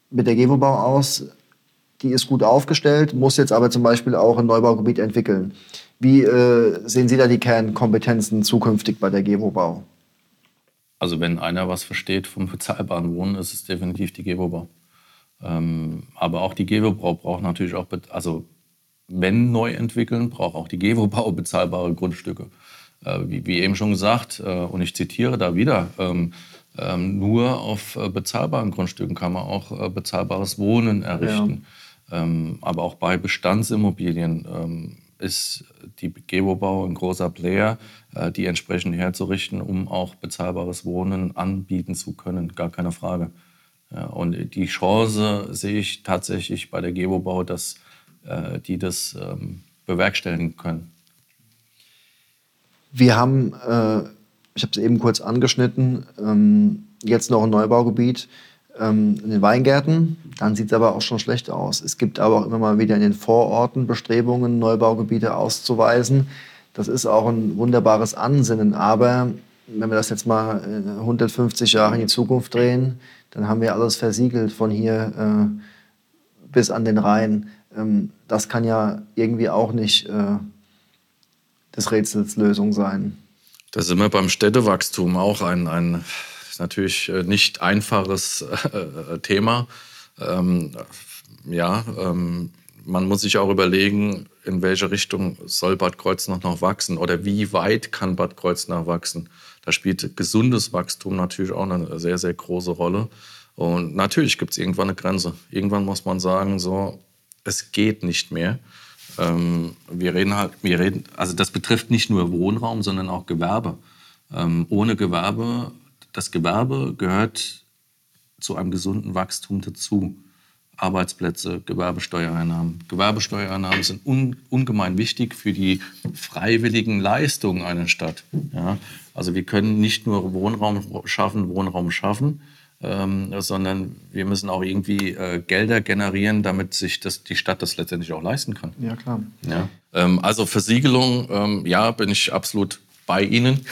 mit der Gewobau aus. Die ist gut aufgestellt, muss jetzt aber zum Beispiel auch ein Neubaugebiet entwickeln. Wie äh, sehen Sie da die Kernkompetenzen zukünftig bei der Gewobau? Also wenn einer was versteht vom bezahlbaren Wohnen, ist es definitiv die Gewobau. Ähm, aber auch die Gewobau braucht natürlich auch, also wenn neu entwickeln, braucht auch die Gewobau bezahlbare Grundstücke. Äh, wie, wie, eben schon gesagt, äh, und ich zitiere da wieder, ähm, ähm, nur auf äh, bezahlbaren Grundstücken kann man auch äh, bezahlbares Wohnen errichten. Ja. Ähm, aber auch bei Bestandsimmobilien ähm, ist die Gebobau ein großer Player, äh, die entsprechend herzurichten, um auch bezahlbares Wohnen anbieten zu können. Gar keine Frage. Ja, und die Chance sehe ich tatsächlich bei der Gebobau, dass äh, die das ähm, bewerkstelligen können. Wir haben äh ich habe es eben kurz angeschnitten, ähm, jetzt noch ein Neubaugebiet ähm, in den Weingärten. Dann sieht es aber auch schon schlecht aus. Es gibt aber auch immer mal wieder in den Vororten Bestrebungen, Neubaugebiete auszuweisen. Das ist auch ein wunderbares Ansinnen. Aber wenn wir das jetzt mal 150 Jahre in die Zukunft drehen, dann haben wir alles versiegelt von hier äh, bis an den Rhein. Ähm, das kann ja irgendwie auch nicht äh, des Rätsels Lösung sein. Da sind wir beim Städtewachstum auch ein, ein natürlich äh, nicht einfaches äh, Thema. Ähm, ja, ähm, man muss sich auch überlegen, in welche Richtung soll Bad Kreuznach noch wachsen oder wie weit kann Bad Kreuznach wachsen. Da spielt gesundes Wachstum natürlich auch eine sehr, sehr große Rolle. Und natürlich gibt es irgendwann eine Grenze. Irgendwann muss man sagen, so, es geht nicht mehr. Ähm, wir reden halt, wir reden, also das betrifft nicht nur Wohnraum, sondern auch Gewerbe. Ähm, ohne Gewerbe, das Gewerbe gehört zu einem gesunden Wachstum dazu. Arbeitsplätze, Gewerbesteuereinnahmen. Gewerbesteuereinnahmen sind un, ungemein wichtig für die freiwilligen Leistungen einer Stadt. Ja? Also wir können nicht nur Wohnraum schaffen, Wohnraum schaffen, ähm, sondern wir müssen auch irgendwie äh, Gelder generieren, damit sich das, die Stadt das letztendlich auch leisten kann. Ja, klar. Ja? Ähm, also Versiegelung, ähm, ja, bin ich absolut bei Ihnen.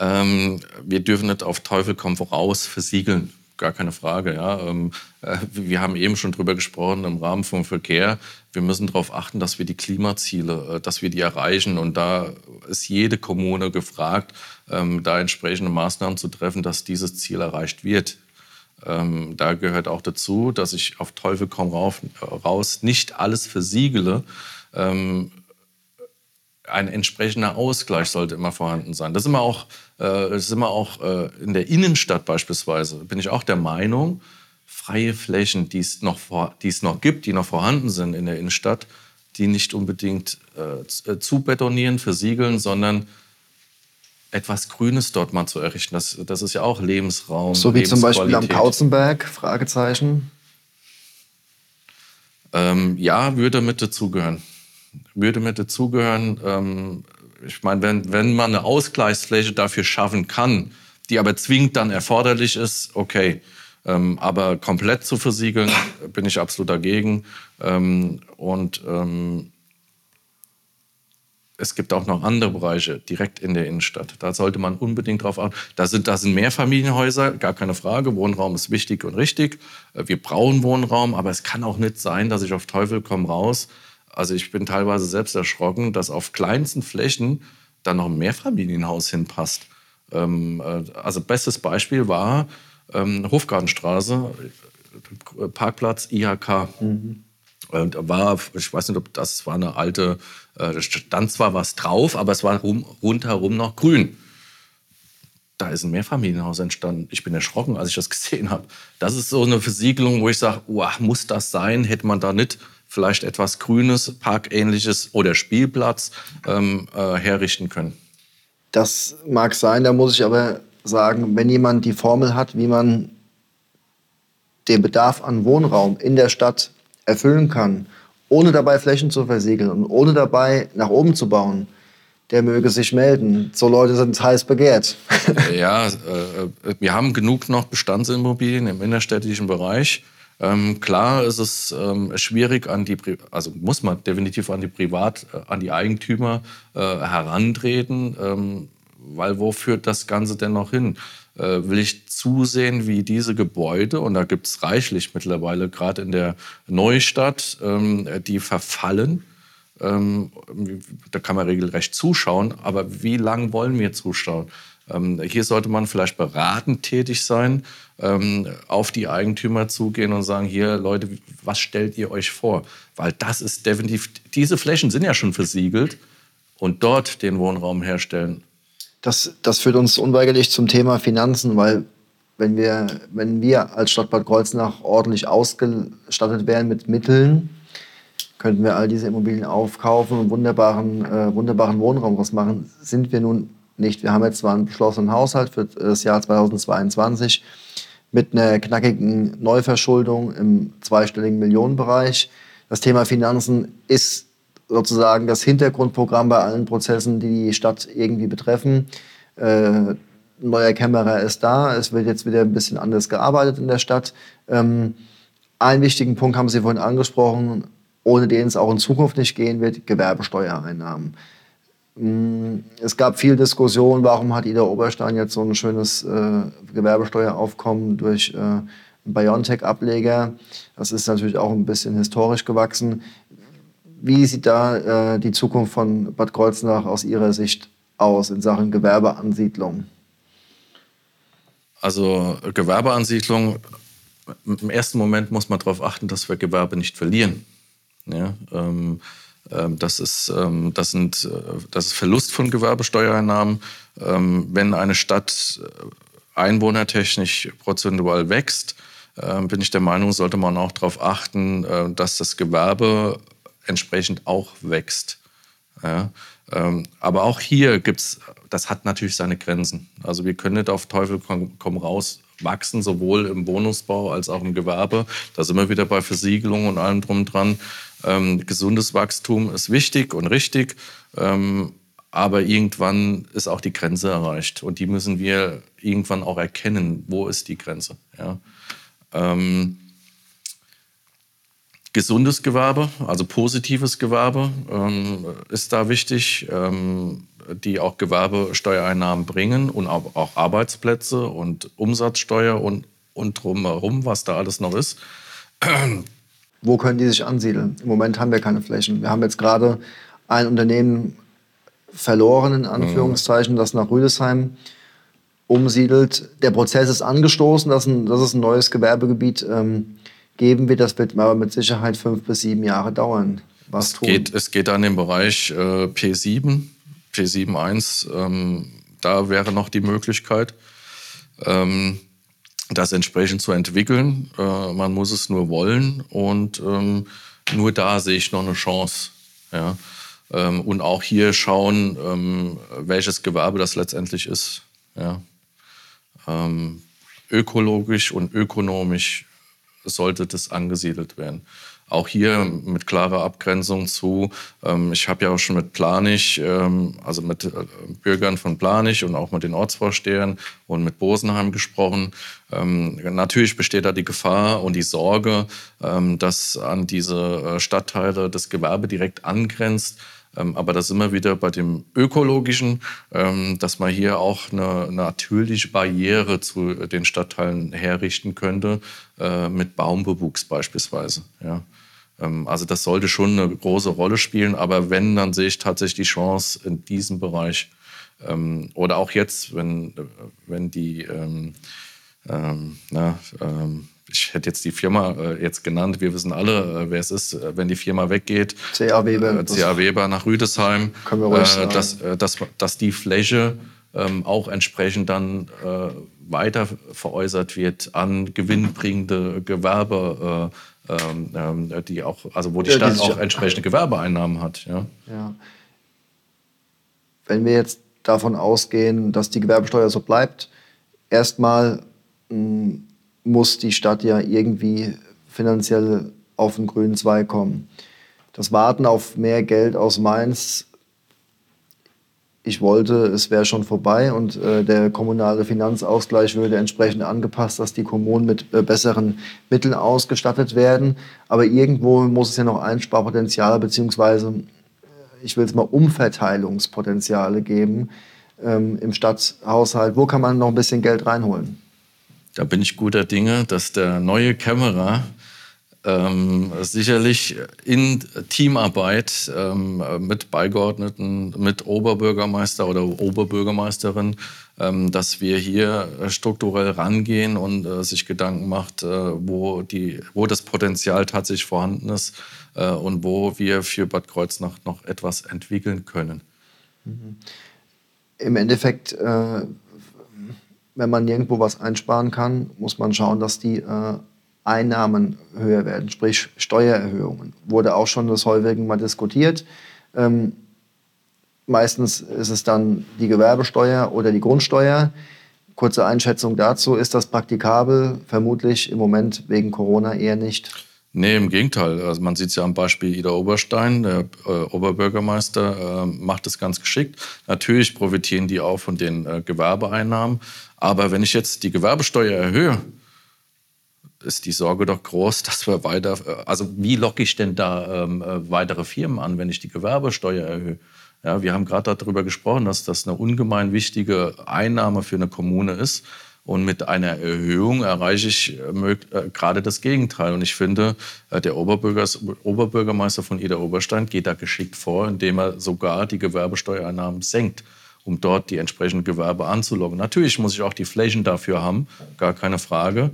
Ähm, wir dürfen nicht auf Teufel komm voraus versiegeln gar keine Frage. Ja. Ähm, äh, wir haben eben schon darüber gesprochen im Rahmen vom Verkehr. Wir müssen darauf achten, dass wir die Klimaziele, äh, dass wir die erreichen. Und da ist jede Kommune gefragt, ähm, da entsprechende Maßnahmen zu treffen, dass dieses Ziel erreicht wird. Ähm, da gehört auch dazu, dass ich auf Teufel komm raus nicht alles versiegele ein entsprechender Ausgleich sollte immer vorhanden sein. Das ist immer auch, äh, ist immer auch äh, in der Innenstadt beispielsweise, bin ich auch der Meinung, freie Flächen, die es noch, vor, die es noch gibt, die noch vorhanden sind in der Innenstadt, die nicht unbedingt äh, äh zu betonieren, versiegeln, sondern etwas Grünes dort mal zu errichten. Das, das ist ja auch Lebensraum. So wie zum Beispiel am Kauzenberg, Fragezeichen. Ähm, ja, würde mit dazugehören würde mit dazugehören. Ähm, ich meine, wenn, wenn man eine Ausgleichsfläche dafür schaffen kann, die aber zwingend dann erforderlich ist, okay. Ähm, aber komplett zu versiegeln, bin ich absolut dagegen. Ähm, und ähm, es gibt auch noch andere Bereiche direkt in der Innenstadt. Da sollte man unbedingt drauf achten. Da sind, da sind Mehrfamilienhäuser, gar keine Frage. Wohnraum ist wichtig und richtig. Äh, wir brauchen Wohnraum, aber es kann auch nicht sein, dass ich auf Teufel komm raus also ich bin teilweise selbst erschrocken, dass auf kleinsten Flächen dann noch ein Mehrfamilienhaus hinpasst. Ähm, äh, also bestes Beispiel war ähm, Hofgartenstraße, äh, Parkplatz IHK. Mhm. Und war, ich weiß nicht, ob das war eine alte, da stand zwar was drauf, aber es war rum, rundherum noch grün. Da ist ein Mehrfamilienhaus entstanden. Ich bin erschrocken, als ich das gesehen habe. Das ist so eine Versiegelung, wo ich sage, oh, muss das sein? Hätte man da nicht vielleicht etwas Grünes, Parkähnliches oder Spielplatz ähm, äh, herrichten können. Das mag sein, da muss ich aber sagen, wenn jemand die Formel hat, wie man den Bedarf an Wohnraum in der Stadt erfüllen kann, ohne dabei Flächen zu versiegeln und ohne dabei nach oben zu bauen, der möge sich melden. So Leute sind heiß begehrt. ja, äh, wir haben genug noch Bestandsimmobilien im innerstädtischen Bereich. Ähm, klar ist es ähm, schwierig an die, also muss man definitiv an die Privat, äh, an die Eigentümer äh, herantreten, ähm, weil wo führt das Ganze denn noch hin? Äh, will ich zusehen, wie diese Gebäude, und da gibt es reichlich mittlerweile, gerade in der Neustadt, ähm, die verfallen. Ähm, da kann man regelrecht zuschauen, aber wie lange wollen wir zuschauen? Ähm, hier sollte man vielleicht beratend tätig sein, ähm, auf die Eigentümer zugehen und sagen, hier Leute, was stellt ihr euch vor? Weil das ist definitiv, diese Flächen sind ja schon versiegelt und dort den Wohnraum herstellen. Das, das führt uns unweigerlich zum Thema Finanzen, weil wenn wir, wenn wir als Stadt Bad Kreuznach ordentlich ausgestattet wären mit Mitteln, könnten wir all diese Immobilien aufkaufen und wunderbaren, äh, wunderbaren Wohnraum draus machen. Sind wir nun nicht. Wir haben jetzt zwar einen beschlossenen Haushalt für das Jahr 2022 mit einer knackigen Neuverschuldung im zweistelligen Millionenbereich. Das Thema Finanzen ist sozusagen das Hintergrundprogramm bei allen Prozessen, die die Stadt irgendwie betreffen. Äh, neuer Kämmerer ist da. Es wird jetzt wieder ein bisschen anders gearbeitet in der Stadt. Ähm, einen wichtigen Punkt haben Sie vorhin angesprochen, ohne den es auch in Zukunft nicht gehen wird, Gewerbesteuereinnahmen. Mm, es gab viel Diskussion, warum hat Ida Oberstein jetzt so ein schönes äh, Gewerbesteueraufkommen durch äh, BioNTech-Ableger. Das ist natürlich auch ein bisschen historisch gewachsen. Wie sieht da äh, die Zukunft von Bad Kreuznach aus Ihrer Sicht aus in Sachen Gewerbeansiedlung? Also Gewerbeansiedlung, im ersten Moment muss man darauf achten, dass wir Gewerbe nicht verlieren. Ja, ähm, ähm, das, ist, ähm, das, sind, äh, das ist Verlust von Gewerbesteuereinnahmen. Ähm, wenn eine Stadt äh, einwohnertechnisch prozentual wächst, bin ich der Meinung, sollte man auch darauf achten, äh, dass das Gewerbe entsprechend auch wächst. Ja, ähm, aber auch hier gibt es, das hat natürlich seine Grenzen. Also wir können nicht auf Teufel komm, komm raus wachsen, sowohl im Wohnungsbau als auch im Gewerbe. Da sind wir wieder bei Versiegelung und allem drum dran. Ähm, gesundes Wachstum ist wichtig und richtig, ähm, aber irgendwann ist auch die Grenze erreicht und die müssen wir irgendwann auch erkennen, wo ist die Grenze. Ja? Ähm, gesundes Gewerbe, also positives Gewerbe ähm, ist da wichtig, ähm, die auch Gewerbesteuereinnahmen bringen und auch Arbeitsplätze und Umsatzsteuer und, und drumherum, was da alles noch ist. Wo können die sich ansiedeln? Im Moment haben wir keine Flächen. Wir haben jetzt gerade ein Unternehmen verloren, in Anführungszeichen, das nach Rüdesheim umsiedelt. Der Prozess ist angestoßen, dass, ein, dass es ein neues Gewerbegebiet ähm, geben wird. Das wird aber mit Sicherheit fünf bis sieben Jahre dauern. Was es, Geht, es geht an den Bereich äh, P7, P7.1. Ähm, da wäre noch die Möglichkeit. Ähm, das entsprechend zu entwickeln. Äh, man muss es nur wollen und ähm, nur da sehe ich noch eine Chance. Ja. Ähm, und auch hier schauen, ähm, welches Gewerbe das letztendlich ist. Ja. Ähm, ökologisch und ökonomisch sollte das angesiedelt werden. Auch hier mit klarer Abgrenzung zu, ähm, ich habe ja auch schon mit Planich, ähm, also mit äh, Bürgern von Planich und auch mit den Ortsvorstehern und mit Bosenheim gesprochen. Ähm, natürlich besteht da die Gefahr und die Sorge, ähm, dass an diese äh, Stadtteile das Gewerbe direkt angrenzt. Ähm, aber das immer wieder bei dem Ökologischen, ähm, dass man hier auch eine natürliche Barriere zu den Stadtteilen herrichten könnte, äh, mit Baumbewuchs beispielsweise. Ähm, also das sollte schon eine große Rolle spielen, aber wenn, dann sehe ich tatsächlich die Chance in diesem Bereich. Oder auch jetzt, wenn, äh, wenn die ähm, ähm, na, ähm, ich hätte jetzt die Firma äh, jetzt genannt, wir wissen alle, äh, wer es ist, äh, wenn die Firma weggeht. CA Weber. Äh, CA Weber nach Rüdesheim. Können wir ruhig äh, dass, äh, dass, dass die Fläche ähm, auch entsprechend dann weiter veräußert wird an gewinnbringende Gewerbe, ähm, ähm, die auch, also wo die ja, Stadt die auch entsprechende Gewerbeeinnahmen hat. Ja. ja. Wenn wir jetzt davon ausgehen, dass die Gewerbesteuer so bleibt, erstmal hm, muss die Stadt ja irgendwie finanziell auf den grünen Zweig kommen. Das Warten auf mehr Geld aus Mainz, ich wollte, es wäre schon vorbei und äh, der kommunale Finanzausgleich würde entsprechend angepasst, dass die Kommunen mit äh, besseren Mitteln ausgestattet werden. Aber irgendwo muss es ja noch Einsparpotenzial beziehungsweise, ich will es mal Umverteilungspotenziale geben ähm, im Stadthaushalt. Wo kann man noch ein bisschen Geld reinholen? Da bin ich guter Dinge, dass der neue Kämmerer ähm, sicherlich in Teamarbeit ähm, mit Beigeordneten, mit Oberbürgermeister oder Oberbürgermeisterin, ähm, dass wir hier strukturell rangehen und äh, sich Gedanken macht, äh, wo, die, wo das Potenzial tatsächlich vorhanden ist äh, und wo wir für Bad Kreuznach noch etwas entwickeln können. Mhm. Im Endeffekt äh, wenn man nirgendwo was einsparen kann, muss man schauen, dass die äh, Einnahmen höher werden, sprich Steuererhöhungen. Wurde auch schon das häufigen mal diskutiert. Ähm, meistens ist es dann die Gewerbesteuer oder die Grundsteuer. Kurze Einschätzung dazu, ist das praktikabel? Vermutlich im Moment wegen Corona eher nicht. Nee, im Gegenteil. Also man sieht es ja am Beispiel Ida Oberstein, der äh, Oberbürgermeister, äh, macht es ganz geschickt. Natürlich profitieren die auch von den äh, Gewerbeeinnahmen. Aber wenn ich jetzt die Gewerbesteuer erhöhe, ist die Sorge doch groß, dass wir weiter, äh, also wie locke ich denn da ähm, äh, weitere Firmen an, wenn ich die Gewerbesteuer erhöhe? Ja, wir haben gerade darüber gesprochen, dass das eine ungemein wichtige Einnahme für eine Kommune ist. Und mit einer Erhöhung erreiche ich äh, äh, gerade das Gegenteil. Und ich finde, äh, der Oberbürgermeister von Ida Oberstein geht da geschickt vor, indem er sogar die Gewerbesteuereinnahmen senkt. um dort die entsprechenden Gewerbe anzulocken. Natürlich muss ich auch die Flächen dafür haben, gar keine Frage.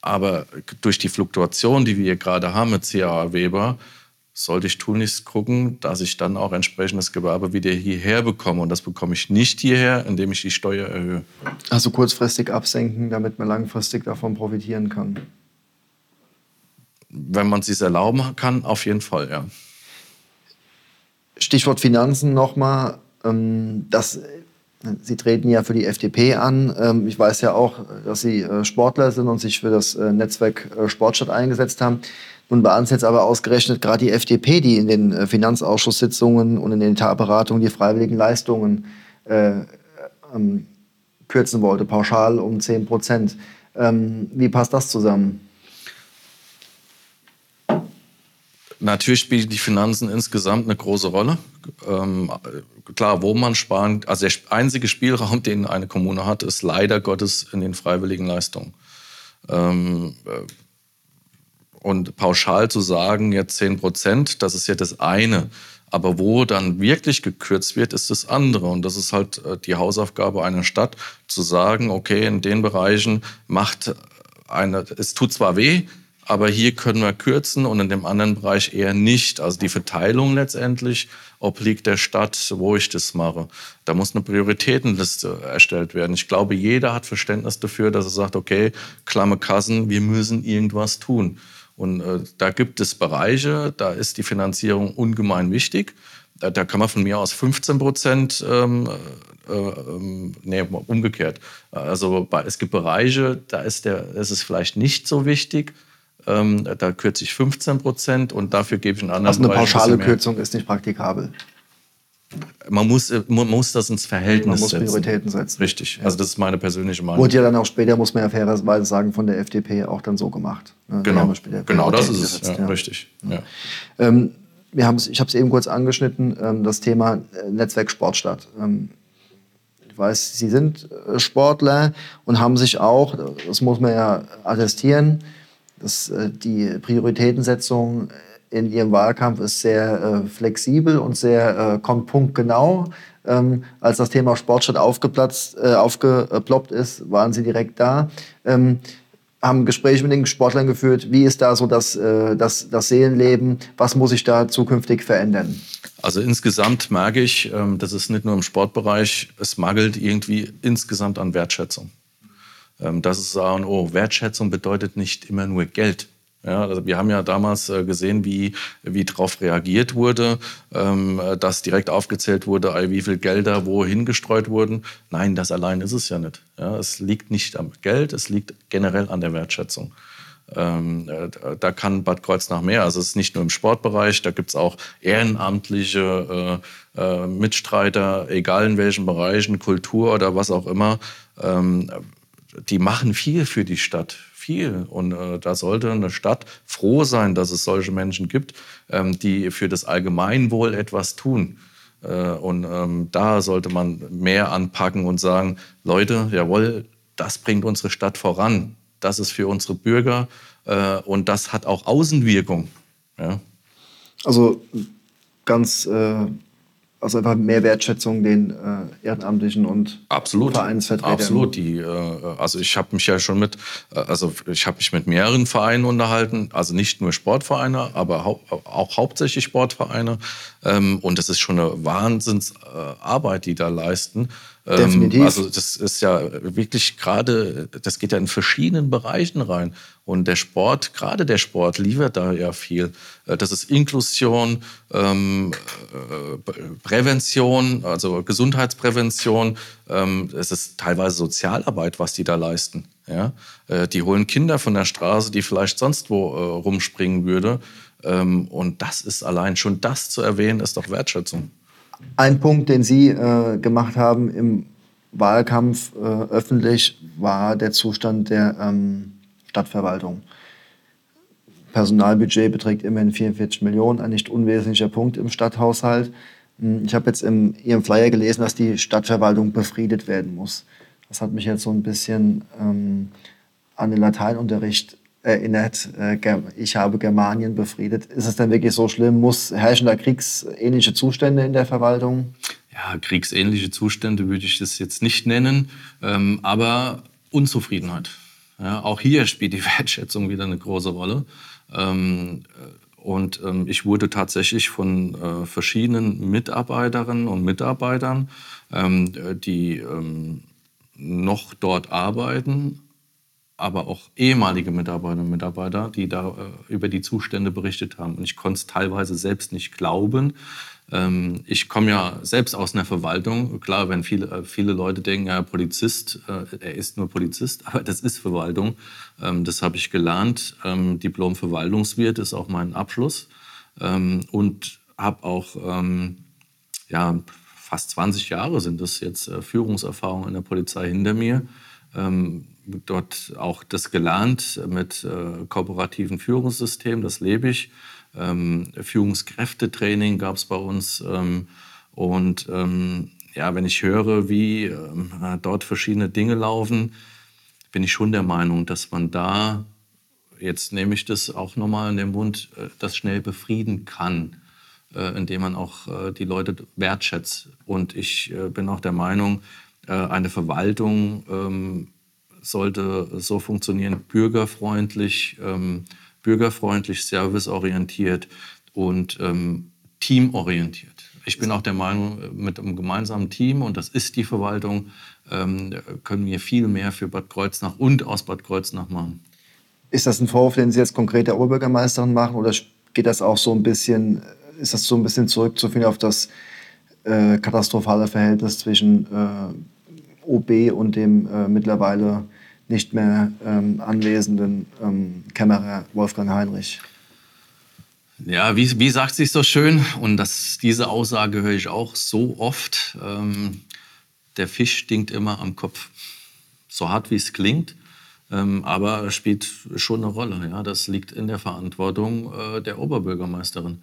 Aber durch die Fluktuation, die wir hier gerade haben mit CAA Weber, sollte ich tunlichst gucken, dass ich dann auch entsprechendes Gewerbe wieder hierher bekomme. Und das bekomme ich nicht hierher, indem ich die Steuer erhöhe. Also kurzfristig absenken, damit man langfristig davon profitieren kann. Wenn man es sich erlauben kann, auf jeden Fall, ja. Stichwort Finanzen nochmal. Ähm, Sie treten ja für die FDP an. Ähm, ich weiß ja auch, dass Sie äh, Sportler sind und sich für das äh, Netzwerk äh, Sportstadt eingesetzt haben. Nun war uns jetzt aber ausgerechnet gerade die FDP, die in den äh, Finanzausschusssitzungen und in den Etatberatungen die freiwilligen Leistungen äh, ähm, kürzen wollte, pauschal um 10 Prozent. Ähm, wie passt das zusammen? Natürlich spielen die Finanzen insgesamt eine große Rolle. Ähm, klar, wo man sparen, also der einzige Spielraum, den eine Kommune hat, ist leider Gottes in den freiwilligen Leistungen. Ähm, äh, und pauschal zu sagen, jetzt 10 Prozent, das ist ja das eine. Aber wo dann wirklich gekürzt wird, ist das andere. Und das ist halt äh, die Hausaufgabe einer Stadt, zu sagen, okay, in den Bereichen macht eine, es tut zwar weh, aber hier können wir kürzen und in dem anderen Bereich eher nicht. Also die Verteilung letztendlich obliegt der Stadt, wo ich das mache. Da muss eine Prioritätenliste erstellt werden. Ich glaube, jeder hat Verständnis dafür, dass er sagt, okay, klamme Kassen, wir müssen irgendwas tun. Und äh, da gibt es Bereiche, da ist die Finanzierung ungemein wichtig. Da, da kann man von mir aus 15 Prozent, ähm, äh, äh, nee, umgekehrt. Also es gibt Bereiche, da ist, der, ist es vielleicht nicht so wichtig. Ähm, da kürze ich 15 Prozent und dafür gebe ich einen anderen Also eine pauschale Kürzung ist nicht praktikabel man muss, man muss das ins Verhältnis man muss setzen. Prioritäten setzen. Richtig. Ja. Also das ist meine persönliche Meinung. Wurde ja dann auch später, muss man ja fairerweise sagen, von der FDP auch dann so gemacht. Ne? Genau, genau das ist es. Ja, ja. Richtig. Ähm, wir ich habe es eben kurz angeschnitten, ähm, das Thema äh, Netzwerk Sportstadt. Ähm, ich weiß, Sie sind äh, Sportler und haben sich auch, das muss man ja attestieren, dass äh, die Prioritätensetzung in ihrem Wahlkampf ist sehr äh, flexibel und sehr äh, kommt punktgenau. Ähm, als das Thema Sportstadt aufgeplatzt, äh, aufgeploppt ist, waren sie direkt da. Ähm, haben Gespräche mit den Sportlern geführt. Wie ist da so das, äh, das, das Seelenleben? Was muss sich da zukünftig verändern? Also insgesamt merke ich, ähm, das ist nicht nur im Sportbereich, es mangelt irgendwie insgesamt an Wertschätzung. Ähm, das ist sagen, oh, Wertschätzung bedeutet nicht immer nur Geld. Ja, also wir haben ja damals äh, gesehen, wie, wie darauf reagiert wurde, ähm, dass direkt aufgezählt wurde, wie viel Gelder wohin gestreut wurden. Nein, das allein ist es ja nicht. Ja, es liegt nicht am Geld, es liegt generell an der Wertschätzung. Ähm, äh, da kann Bad Kreuznach mehr. Also es ist nicht nur im Sportbereich, da gibt es auch ehrenamtliche äh, äh, Mitstreiter, egal in welchen Bereichen, Kultur oder was auch immer. Ähm, die machen viel für die Stadt, viel. Und äh, da sollte eine Stadt froh sein, dass es solche Menschen gibt, ähm, die für das Allgemeinwohl etwas tun. Äh, und ähm, da sollte man mehr anpacken und sagen, Leute, jawohl, das bringt unsere Stadt voran. Das ist für unsere Bürger äh, und das hat auch Außenwirkung. Ja. Also ganz äh, also einfach mehr Wertschätzung den äh, Ehrenamtlichen und Absolut. Vereinsvertretern. Absolut. Die, äh, also ich habe mich ja schon mit, äh, also ich habe mich mit mehreren Vereinen unterhalten, also nicht nur Sportvereine, aber hau auch hauptsächlich Sportvereine. Ähm, und das ist schon eine Wahnsinnsarbeit, die da leisten. Ähm, Definitiv. Also das ist ja wirklich gerade, das geht ja in verschiedenen Bereichen rein. Und der Sport, gerade der Sport, liefert da ja viel. Äh, das ist Inklusion, ähm, äh, Prävention, also Gesundheitsprävention. Ähm, es ist teilweise Sozialarbeit, was die da leisten. Ja? Äh, die holen Kinder von der Straße, die vielleicht sonst wo äh, rumspringen würde. Ähm, und das ist allein schon das zu erwähnen, ist doch Wertschätzung. Ein Punkt, den Sie äh, gemacht haben im Wahlkampf äh, öffentlich, war der Zustand der ähm, Stadtverwaltung. Personalbudget beträgt immerhin 44 Millionen, ein nicht unwesentlicher Punkt im Stadthaushalt. Hm, ich habe jetzt in Ihrem Flyer gelesen, dass die Stadtverwaltung befriedet werden muss. Das hat mich jetzt so ein bisschen ähm, an den Lateinunterricht erinnert, äh, ich habe Germanien befriedet. Ist es denn wirklich so schlimm? Muss herrschen da kriegsähnliche Zustände in der Verwaltung? ja, kriegsähnliche Zustände würde ich das jetzt nicht nennen, ähm, aber Unzufriedenheit. Ja, auch hier spielt die Wertschätzung wieder eine große Rolle. Ähm, und ähm, ich wurde tatsächlich von äh, verschiedenen Mitarbeiterinnen und Mitarbeitern, die noch dort arbeiten, aber auch ehemalige Mitarbeiterinnen und Mitarbeiter, die da äh, über die Zustände berichtet haben. Und ich konnte es teilweise selbst nicht glauben, ähm, ich komme ja selbst aus einer Verwaltung. Klar, wenn viele, äh, viele Leute denken, ja, Polizist, äh, er ist nur Polizist, aber das ist Verwaltung. Ähm, das habe ich gelernt. Ähm, Diplom Verwaltungswirt ist auch mein Abschluss. Und habe auch ja, fast 20 Jahre sind das jetzt äh, Führungserfahrung in der Polizei hinter mir. Dort auch das gelernt mit kooperativen Führungssystemen, das lebe ich. Ähm, Führungskräftetraining gab es bei uns. Ähm, und ähm, ja, wenn ich höre, wie ähm, dort verschiedene Dinge laufen, bin ich schon der Meinung, dass man da, jetzt nehme ich das auch nochmal in den Mund, äh, das schnell befrieden kann, äh, indem man auch äh, die Leute wertschätzt. Und ich äh, bin auch der Meinung, äh, eine Verwaltung ähm, sollte so funktionieren, bürgerfreundlich, ähm, bürgerfreundlich, serviceorientiert und ähm, teamorientiert. Ich bin auch der Meinung, mit einem gemeinsamen Team, und das ist die Verwaltung, ähm, können wir viel mehr für Bad Kreuznach und aus Bad Kreuznach machen. Ist das ein Vorwurf, den Sie jetzt konkret der Oberbürgermeisterin machen, oder geht das auch so ein bisschen, ist das so ein bisschen zurückzuführen auf das äh, katastrophale Verhältnis zwischen äh, OB und dem äh, mittlerweile nicht mehr ähm, anwesenden ähm, Kämmerer Wolfgang Heinrich. Ja, wie, wie sagt sich so schön, und das, diese Aussage höre ich auch so oft, ähm, der Fisch stinkt immer am Kopf. So hart wie es klingt, ähm, aber spielt schon eine Rolle. Ja? Das liegt in der Verantwortung äh, der Oberbürgermeisterin.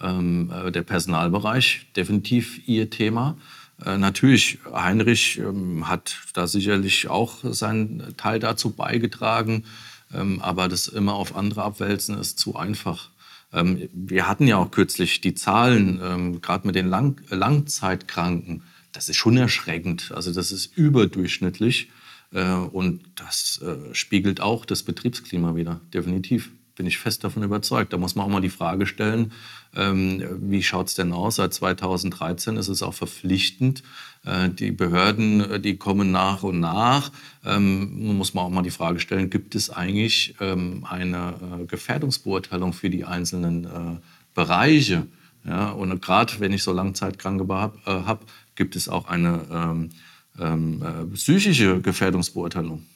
Ähm, äh, der Personalbereich, definitiv ihr Thema. Äh, natürlich, Heinrich ähm, hat da sicherlich auch seinen Teil dazu beigetragen, ähm, aber das immer auf andere abwälzen ist zu einfach. Ähm, wir hatten ja auch kürzlich die Zahlen, gerade mit den Lang Langzeitkranken. Das ist schon erschreckend. Also das ist überdurchschnittlich äh, und das äh, spiegelt auch das Betriebsklima wieder, definitiv bin ich fest davon überzeugt. Da muss man auch mal die Frage stellen, wie schaut es denn aus? Seit 2013 ist es auch verpflichtend. Äh, die Behörden, äh, die kommen nach und nach. Ähm, muss man auch mal die Frage stellen, gibt es eigentlich ähm, eine äh, Gefährdungsbeurteilung für die einzelnen Bereiche? Und gerade wenn ich so Langzeitkranke habe, äh, hab, gibt es auch eine ähm, ähm, psychische Gefährdungsbeurteilung.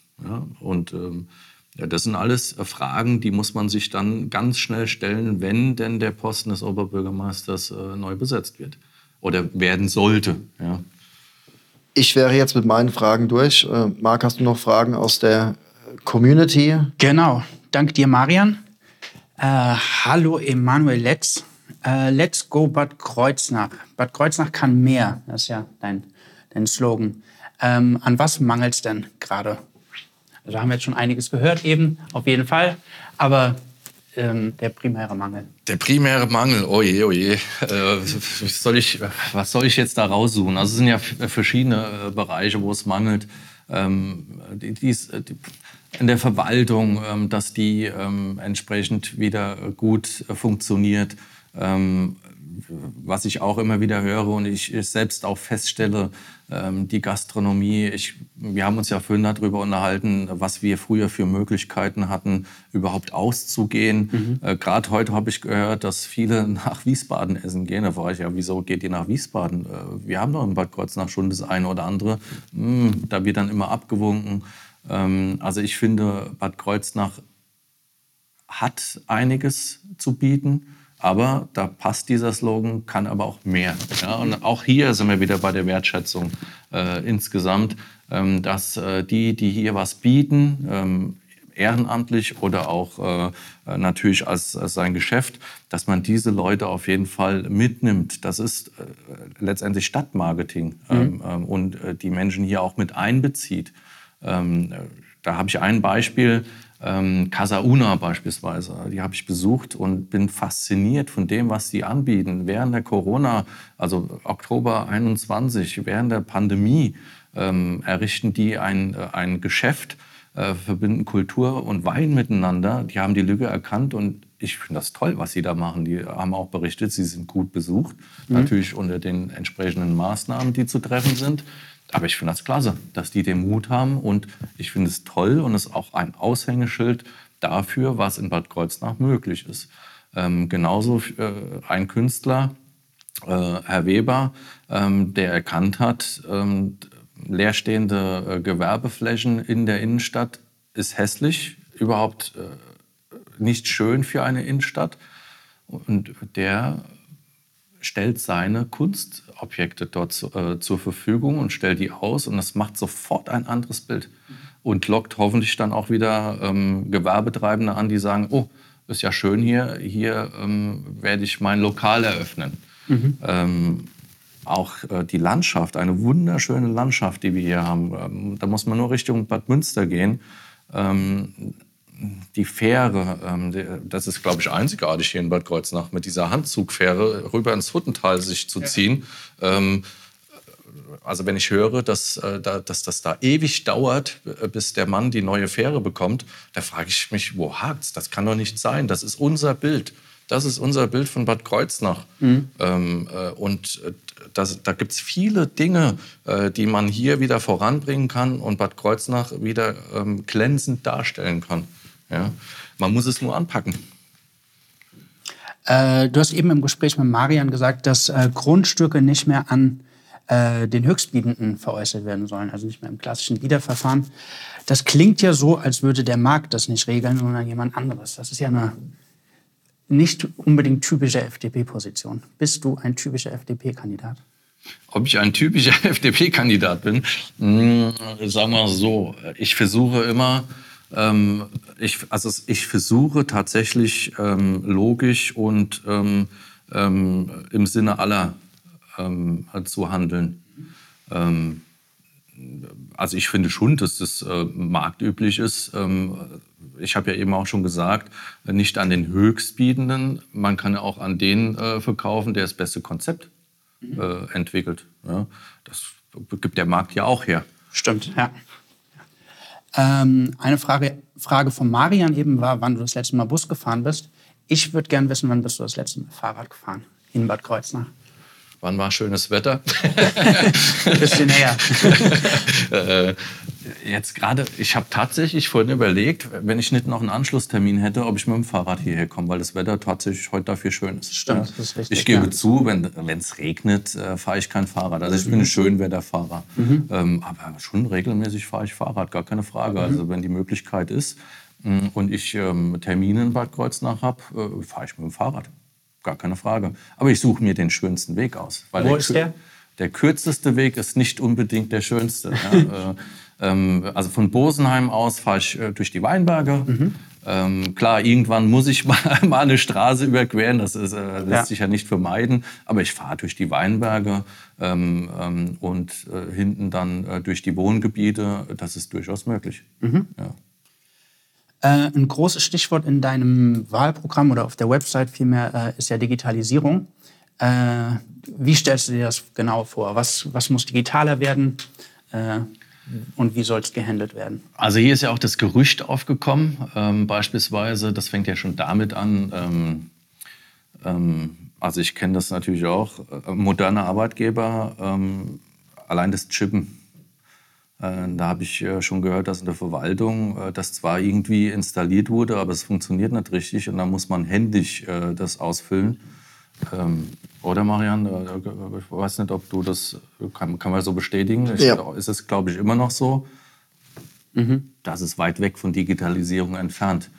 Und ähm, ja, das sind alles Fragen, die muss man sich dann ganz schnell stellen, wenn denn der Posten des Oberbürgermeisters äh, neu besetzt wird oder werden sollte. Ja. Ich wäre jetzt mit meinen Fragen durch. Äh, Marc, hast du noch Fragen aus der Community? Genau. Dank dir, Marian. Äh, hallo, Emanuel Letz. Äh, let's go Bad Kreuznach. Bad Kreuznach kann mehr. Das ist ja dein, dein Slogan. Ähm, an was mangelt es denn gerade? Also haben wir jetzt schon einiges gehört eben, auf jeden Fall. Aber ähm, der primäre Mangel. Der primäre Mangel, oh je, oh je. Äh, soll ich, was soll ich jetzt da raussuchen? Also es sind ja verschiedene äh, Bereiche, wo es mangelt. Ähm, die, dies, äh, die, in der Verwaltung, ähm, dass die ähm, entsprechend wieder gut funktioniert. Ähm, was ich auch immer wieder höre und ich selbst auch feststelle, die Gastronomie. Ich, wir haben uns ja vorhin darüber unterhalten, was wir früher für Möglichkeiten hatten, überhaupt auszugehen. Mhm. Äh, Gerade heute habe ich gehört, dass viele nach Wiesbaden essen gehen. Da frage ich ja, wieso geht ihr nach Wiesbaden? Äh, wir haben doch in Bad Kreuznach schon das eine oder andere. Hm, da wird dann immer abgewunken. Ähm, also ich finde, Bad Kreuznach hat einiges zu bieten. Aber da passt dieser Slogan, kann aber auch mehr. Ja, und auch hier sind wir wieder bei der Wertschätzung äh, insgesamt, ähm, dass äh, die, die hier was bieten, ähm, ehrenamtlich oder auch äh, natürlich als, als sein Geschäft, dass man diese Leute auf jeden Fall mitnimmt. Das ist äh, letztendlich Stadtmarketing mhm. ähm, ähm und äh, die Menschen hier auch mit einbezieht. Ähm, da habe ich ein Beispiel. Ähm, Casa Una beispielsweise, die habe ich besucht und bin fasziniert von dem, was sie anbieten. Während der Corona, also Oktober 21, während der Pandemie, ähm, errichten die ein, äh, ein Geschäft, äh, verbinden Kultur und Wein miteinander. Die haben die Lücke erkannt und ich finde das toll, was sie da machen. Die haben auch berichtet, sie sind gut besucht, mhm. natürlich unter den entsprechenden Maßnahmen, die zu treffen sind. Aber ich finde das klasse, dass die den Mut haben und ich finde es toll und es ist auch ein Aushängeschild dafür, was in Bad Kreuznach möglich ist. Ähm, genauso äh, ein Künstler, äh, Herr Weber, ähm, der erkannt hat, ähm, leerstehende äh, Gewerbeflächen in der Innenstadt ist hässlich, überhaupt äh, nicht schön für eine Innenstadt. Und der stellt seine Kunstobjekte dort zu, äh, zur Verfügung und stellt die aus und das macht sofort ein anderes Bild und lockt hoffentlich dann auch wieder ähm, Gewerbetreibende an, die sagen, oh, ist ja schön hier, hier ähm, werde ich mein Lokal eröffnen. Mhm. Ähm, auch äh, die Landschaft, eine wunderschöne Landschaft, die wir hier haben. Ähm, da muss man nur Richtung Bad Münster gehen. Ähm, die Fähre, ähm, das ist, glaube ich, einzigartig hier in Bad Kreuznach, mit dieser Handzugfähre rüber ins Huttental sich zu ziehen. Ja. Ähm, also wenn ich höre, dass, äh, dass das da ewig dauert, äh, bis der Mann die neue Fähre bekommt, da frage ich mich, wo hakt's? Das kann doch nicht sein. Das ist unser Bild. Das ist unser Bild von Bad Kreuznach. Mhm. Ähm, äh, und das, da gibt es viele Dinge, äh, die man hier wieder voranbringen kann und Bad Kreuznach wieder ähm, glänzend darstellen kann. Ja? Man muss es nur anpacken. Äh, du hast eben im Gespräch mit Marian gesagt, dass äh, Grundstücke nicht mehr an äh, den Höchstbietenden veräußert werden sollen, also nicht mehr im klassischen Wiederverfahren. Das klingt ja so, als würde der Markt das nicht regeln, sondern jemand anderes. Das ist ja eine nicht unbedingt typische FDP-Position. Bist du ein typischer FDP-Kandidat? Ob ich ein typischer FDP-Kandidat bin? Hm, sagen wir so, ich versuche immer, ähm, ich, also ich versuche tatsächlich ähm, logisch und ähm, ähm im Sinne aller ähm, zu handeln. Ähm, also ich finde schon, dass das äh, marktüblich ist. ich habe ja eben auch schon gesagt, nicht an den Höchstbietenden, man kann ja auch an den äh, verkaufen, der das beste Konzept äh, entwickelt. Ja, das gibt der Markt ja auch her. Stimmt, ja. Ähm, eine Frage, Frage von Marian eben war, wann du das letzte Mal Bus gefahren bist. Ich würde gerne wissen, wann bist du das letzte Mal Fahrrad gefahren in Bad Kreuznach? Wann war schönes Wetter? Ein bisschen näher. äh, jetzt gerade, ich habe tatsächlich vorhin überlegt, wenn ich nicht noch einen Anschlusstermin hätte, ob ich mit dem Fahrrad hierher komme, weil das Wetter tatsächlich heute dafür schön ist. Stimmt, das ist richtig. Ich gebe ja. zu, wenn es regnet, äh, fahre ich kein Fahrrad. Also ich bin ein mhm. Schönwetterfahrer. Mhm. Ähm, aber schon regelmäßig fahre ich Fahrrad, gar keine Frage. Mhm. Also wenn die Möglichkeit ist mm, und ich ähm, Termine in Bad Kreuznach habe, äh, fahre ich mit dem Fahrrad gar keine Frage. Aber ich suche mir den schönsten Weg aus. Wo der ist der? Der kürzeste Weg ist nicht unbedingt der schönste. ja. Äh, ähm, also von Bosenheim aus fahre ich äh, durch die Weinberge. Mhm. Ähm, klar, irgendwann muss ich mal, mal eine Straße überqueren, das ist, äh, lässt ja. sich ja nicht vermeiden. Aber ich fahre durch die Weinberge ähm, ähm und äh, hinten dann äh, durch die Wohngebiete. Das ist durchaus möglich. Mhm. Ja. Äh, ein großes Stichwort in deinem Wahlprogramm oder auf der Website vielmehr äh, ist ja Digitalisierung. Äh, wie stellst du dir das genau vor? Was, was muss digitaler werden? Äh, und wie soll es gehandelt werden? Also hier ist ja auch das Gerücht aufgekommen, ähm, beispielsweise, das fängt ja schon damit an, ähm, ähm, also ich kenne das natürlich auch, äh, moderne Arbeitgeber, ähm, allein das Chippen da habe ich äh, schon gehört, dass in der Verwaltung äh, das zwar irgendwie installiert wurde, aber es funktioniert nicht richtig und da muss man händisch das ausfüllen. Ähm, oder Marianne, ich weiß nicht, ob du das, kann, kann man so bestätigen? Ja. Ist es, glaube ich, immer noch so? Mhm. Das ist weit weg von Digitalisierung entfernt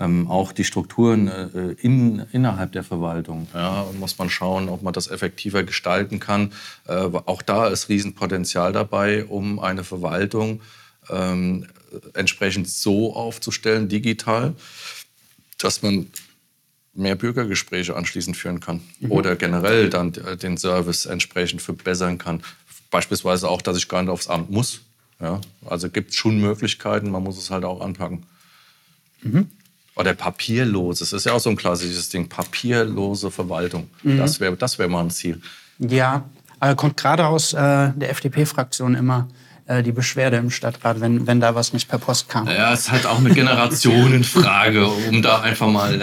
ähm, auch die Strukturen äh, in, innerhalb der Verwaltung. Ja, muss man schauen, ob man das effektiver gestalten kann. Äh, auch da ist Riesenpotenzial dabei, um eine Verwaltung ähm, entsprechend so aufzustellen, digital, dass man mehr Bürgergespräche anschließend führen kann mhm. oder generell dann äh, den Service entsprechend verbessern kann. Beispielsweise auch, dass ich gar nicht aufs Amt muss. Ja? Also gibt es schon Möglichkeiten, man muss es halt auch anpacken. Mhm. Oder papierlos. Das ist ja auch so ein klassisches Ding. Papierlose Verwaltung. Mhm. Das wäre das wär mal ein Ziel. Ja, aber kommt gerade aus äh, der FDP-Fraktion immer äh, die Beschwerde im Stadtrat, wenn, wenn da was nicht per Post kam. Ja, es ist halt auch eine Generationenfrage, um da einfach mal,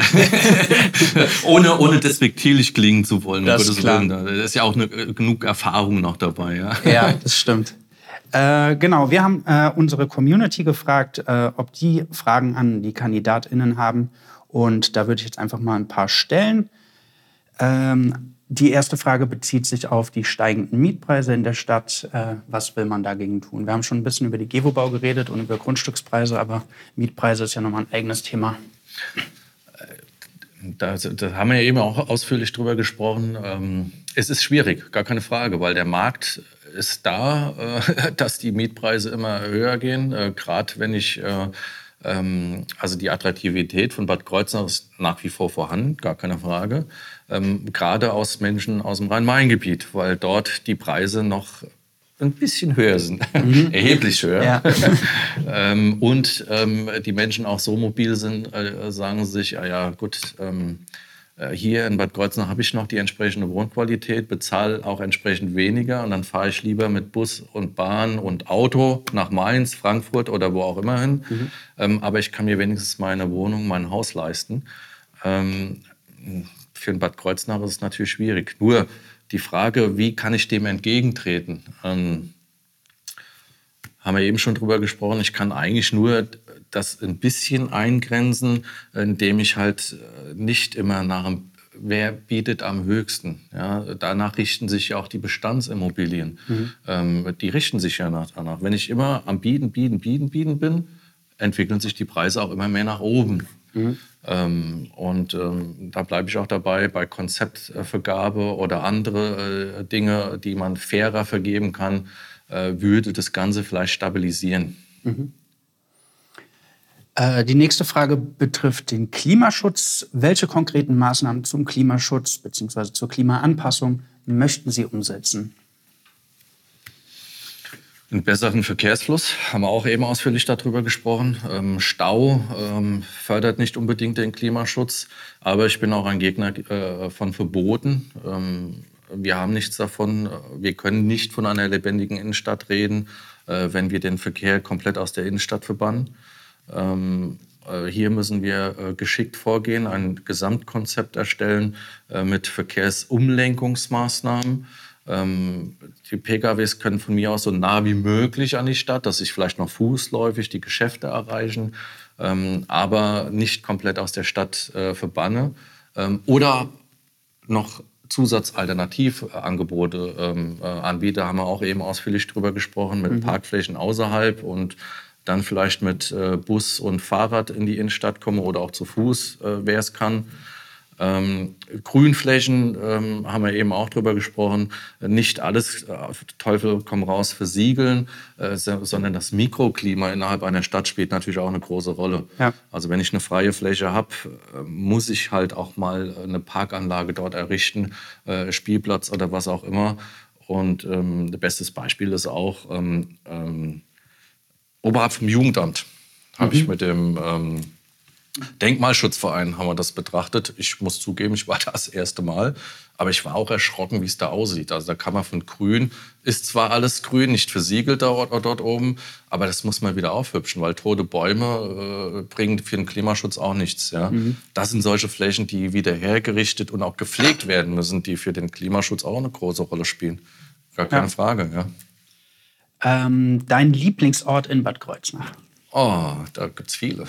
ohne, ohne despektierlich klingen zu wollen. Das ist, klar. Da ist ja auch eine, genug Erfahrung noch dabei. Ja, ja das stimmt. Äh, genau, wir haben äh, unsere Community gefragt, äh, ob die Fragen an die KandidatInnen haben. Und da würde ich jetzt einfach mal ein paar stellen. Ähm, die erste Frage bezieht sich auf die steigenden Mietpreise in der Stadt. Äh, was will man dagegen tun? Wir haben schon ein bisschen über die Gewobau geredet und über Grundstückspreise, aber Mietpreise ist ja nochmal ein eigenes Thema. Da, da, haben wir ja eben auch ausführlich drüber gesprochen. Ähm, es ist schwierig, gar keine Frage, weil der Markt ist da, äh, dass die Mietpreise immer höher gehen. Äh, Gerade wenn ich äh, ähm, also die Attraktivität von Bad Kreuznach ist nach wie vor vorhanden, gar keine Frage. Ähm, gerade aus Menschen aus dem Rhein-Main-Gebiet, weil dort die Preise noch ein bisschen höher sind, mhm. erheblich höher. Ja. ähm, und ähm, die Menschen auch so mobil sind, äh, sagen sich, ah ja gut, ähm, äh, hier in Bad Kreuznach habe ich noch die entsprechende Wohnqualität, bezahle auch entsprechend weniger und dann fahre ich lieber mit Bus und Bahn und Auto nach Mainz, Frankfurt oder wo auch immer hin. Mhm. Ähm, aber ich kann mir wenigstens meine Wohnung, mein Haus leisten. Ähm, für ein Bad Kreuznach ist es natürlich schwierig. Nur die Frage, wie kann ich dem entgegentreten? Ähm, haben wir eben schon drüber gesprochen. Ich kann eigentlich nur das ein bisschen eingrenzen, indem ich halt äh, nicht immer nach dem wer bietet am höchsten. Ja, danach richten sich ja auch die Bestandsimmobilien. Mhm. Ähm, die richten sich ja danach. Wenn ich immer am Bieten, Bieten, Bieten, Bieten bin, entwickeln sich die Preise auch immer mehr nach oben. Mhm. Ähm, und ähm, da bleibe ich auch dabei bei Konzeptvergabe oder andere äh, Dinge, die man fairer vergeben kann, würde das Ganze vielleicht stabilisieren. Mhm. Äh, die nächste Frage betrifft den Klimaschutz. Welche konkreten Maßnahmen zum Klimaschutz bzw. zur Klimaanpassung möchten Sie umsetzen? Einen besseren Verkehrsfluss, haben wir auch eben ausführlich darüber gesprochen. Ähm, Stau ähm, fördert nicht unbedingt den Klimaschutz, aber ich bin auch ein Gegner äh, von Verboten. Ähm, wir haben nichts davon. Wir können nicht von einer lebendigen Innenstadt reden, äh, wenn wir den Verkehr komplett aus der Innenstadt verbannen. Ähm, äh, hier müssen wir äh, geschickt vorgehen, ein Gesamtkonzept erstellen mit Verkehrsumlenkungsmaßnahmen. Ähm, die PKWs können von mir aus so nah wie möglich an die Stadt, dass ich vielleicht noch fußläufig die Geschäfte erreichen, ähm, aber nicht komplett aus der Stadt verbanne. oder noch Zusatzalternativangebote ähm, äh, anbiete, haben wir auch eben ausführlich drüber gesprochen, mit mhm. Parkflächen außerhalb und dann vielleicht mit äh, Bus und Fahrrad in die Innenstadt komme oder auch zu Fuß, äh, wer es kann. Ähm, Grünflächen ähm, haben wir eben auch drüber gesprochen. Nicht alles, äh, Teufel komm raus, versiegeln, äh, sondern das Mikroklima innerhalb einer Stadt spielt natürlich auch eine große Rolle. Ja. Also wenn ich eine freie Fläche habe, äh, muss ich halt auch mal eine Parkanlage dort errichten, äh, Spielplatz oder was auch immer. Und ähm, bestes Beispiel ist auch ähm, ähm, oberhalb vom Jugendamt habe mhm. ich mit dem ähm, Denkmalschutzverein haben wir das betrachtet. Ich muss zugeben, ich war das erste Mal, aber ich war auch erschrocken, wie es da aussieht. Also da kann man von grün, ist zwar alles grün, nicht versiegelt dort, dort oben, aber das muss man wieder aufhübschen, weil tote Bäume äh, bringen für den Klimaschutz auch nichts. Ja? Mhm. Das sind solche Flächen, die wieder hergerichtet und auch gepflegt werden müssen, die für den Klimaschutz auch eine große Rolle spielen. Gar keine ja. Frage. Ja. Ähm, dein Lieblingsort in Bad Kreuznach? Oh, da gibt es viele.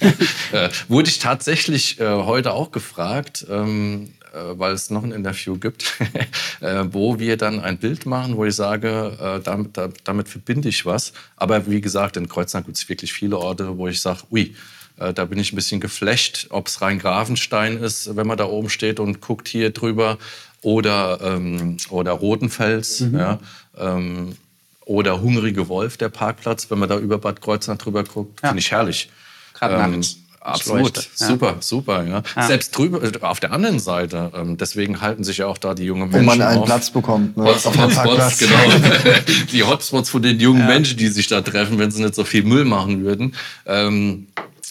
äh, wurde ich tatsächlich äh, heute auch gefragt, ähm, äh, weil es noch ein Interview gibt, äh, wo wir dann ein Bild machen, wo ich sage, äh, damit, da, damit, verbinde ich was. Aber wie gesagt, in Kreuznach gibt es wirklich viele Orte, wo ich sage, ui, äh, da bin ich ein bisschen geflecht, ob es Rhein-Grafenstein ist, wenn man da oben steht und guckt hier drüber, oder, ähm, oder Rotenfels. Mhm. Ja, ähm, oder Hungrige Wolf, der Parkplatz, wenn man da über Bad Kreuznach drüber guckt, ja. finde ich herrlich. Gerade ähm, Absolut, ja. super, super. Ja. ja. Selbst drüber, äh, auf der anderen Seite, ähm, deswegen halten sich ja auch da die jungen Menschen. Wo man einen auf. Platz bekommt. Ne? Hot Hotspots, genau. die Hotspots von den jungen Menschen, die sich da treffen, wenn sie nicht so viel Müll machen würden. Ähm,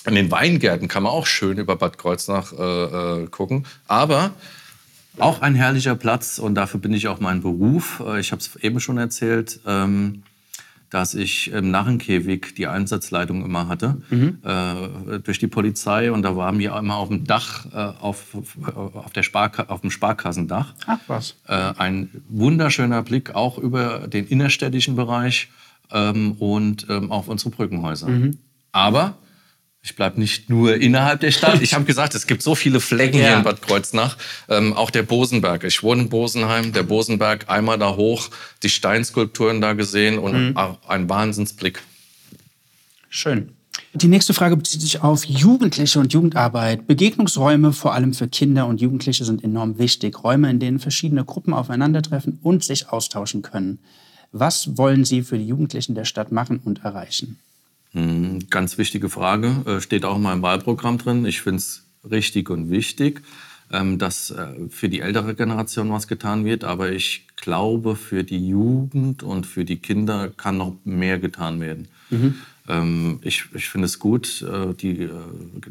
in den Weingärten kann man auch schön über Bad Kreuznach äh, äh, gucken. Aber auch ein herrlicher Platz und dafür bin ich auch mein Beruf. Äh, ich habe es eben schon erzählt. Ähm, dass ich im Narrenkäfig die Einsatzleitung immer hatte mhm. äh, durch die Polizei und da waren wir immer auf dem Dach äh, auf, auf, der Sparka auf dem Sparkassendach. Ach was. Ein wunderschöner Blick auch über den innerstädtischen Bereich ähm, und ähm, auf unsere Brückenhäuser. Mhm. Aber ich bleibe nicht nur innerhalb der Stadt. Ich habe gesagt, es gibt so viele Flecken ja. hier in Bad Kreuznach. Ähm, auch der Bosenberg. Ich wohne in Bosenheim. Der Bosenberg, einmal da hoch, die Steinskulpturen da gesehen und mhm. ein Wahnsinnsblick. Schön. Die nächste Frage bezieht sich auf Jugendliche und Jugendarbeit. Begegnungsräume, vor allem für Kinder und Jugendliche, sind enorm wichtig. Räume, in denen verschiedene Gruppen aufeinandertreffen und sich austauschen können. Was wollen Sie für die Jugendlichen der Stadt machen und erreichen? Hm, ganz wichtige Frage, äh, steht auch in meinem Wahlprogramm drin. Ich finde es richtig und wichtig, ähm, dass äh, für die ältere Generation was getan wird. Aber ich glaube, für die Jugend und für die Kinder kann noch mehr getan werden. Mhm. Ähm, ich, ich finde es gut, äh, die,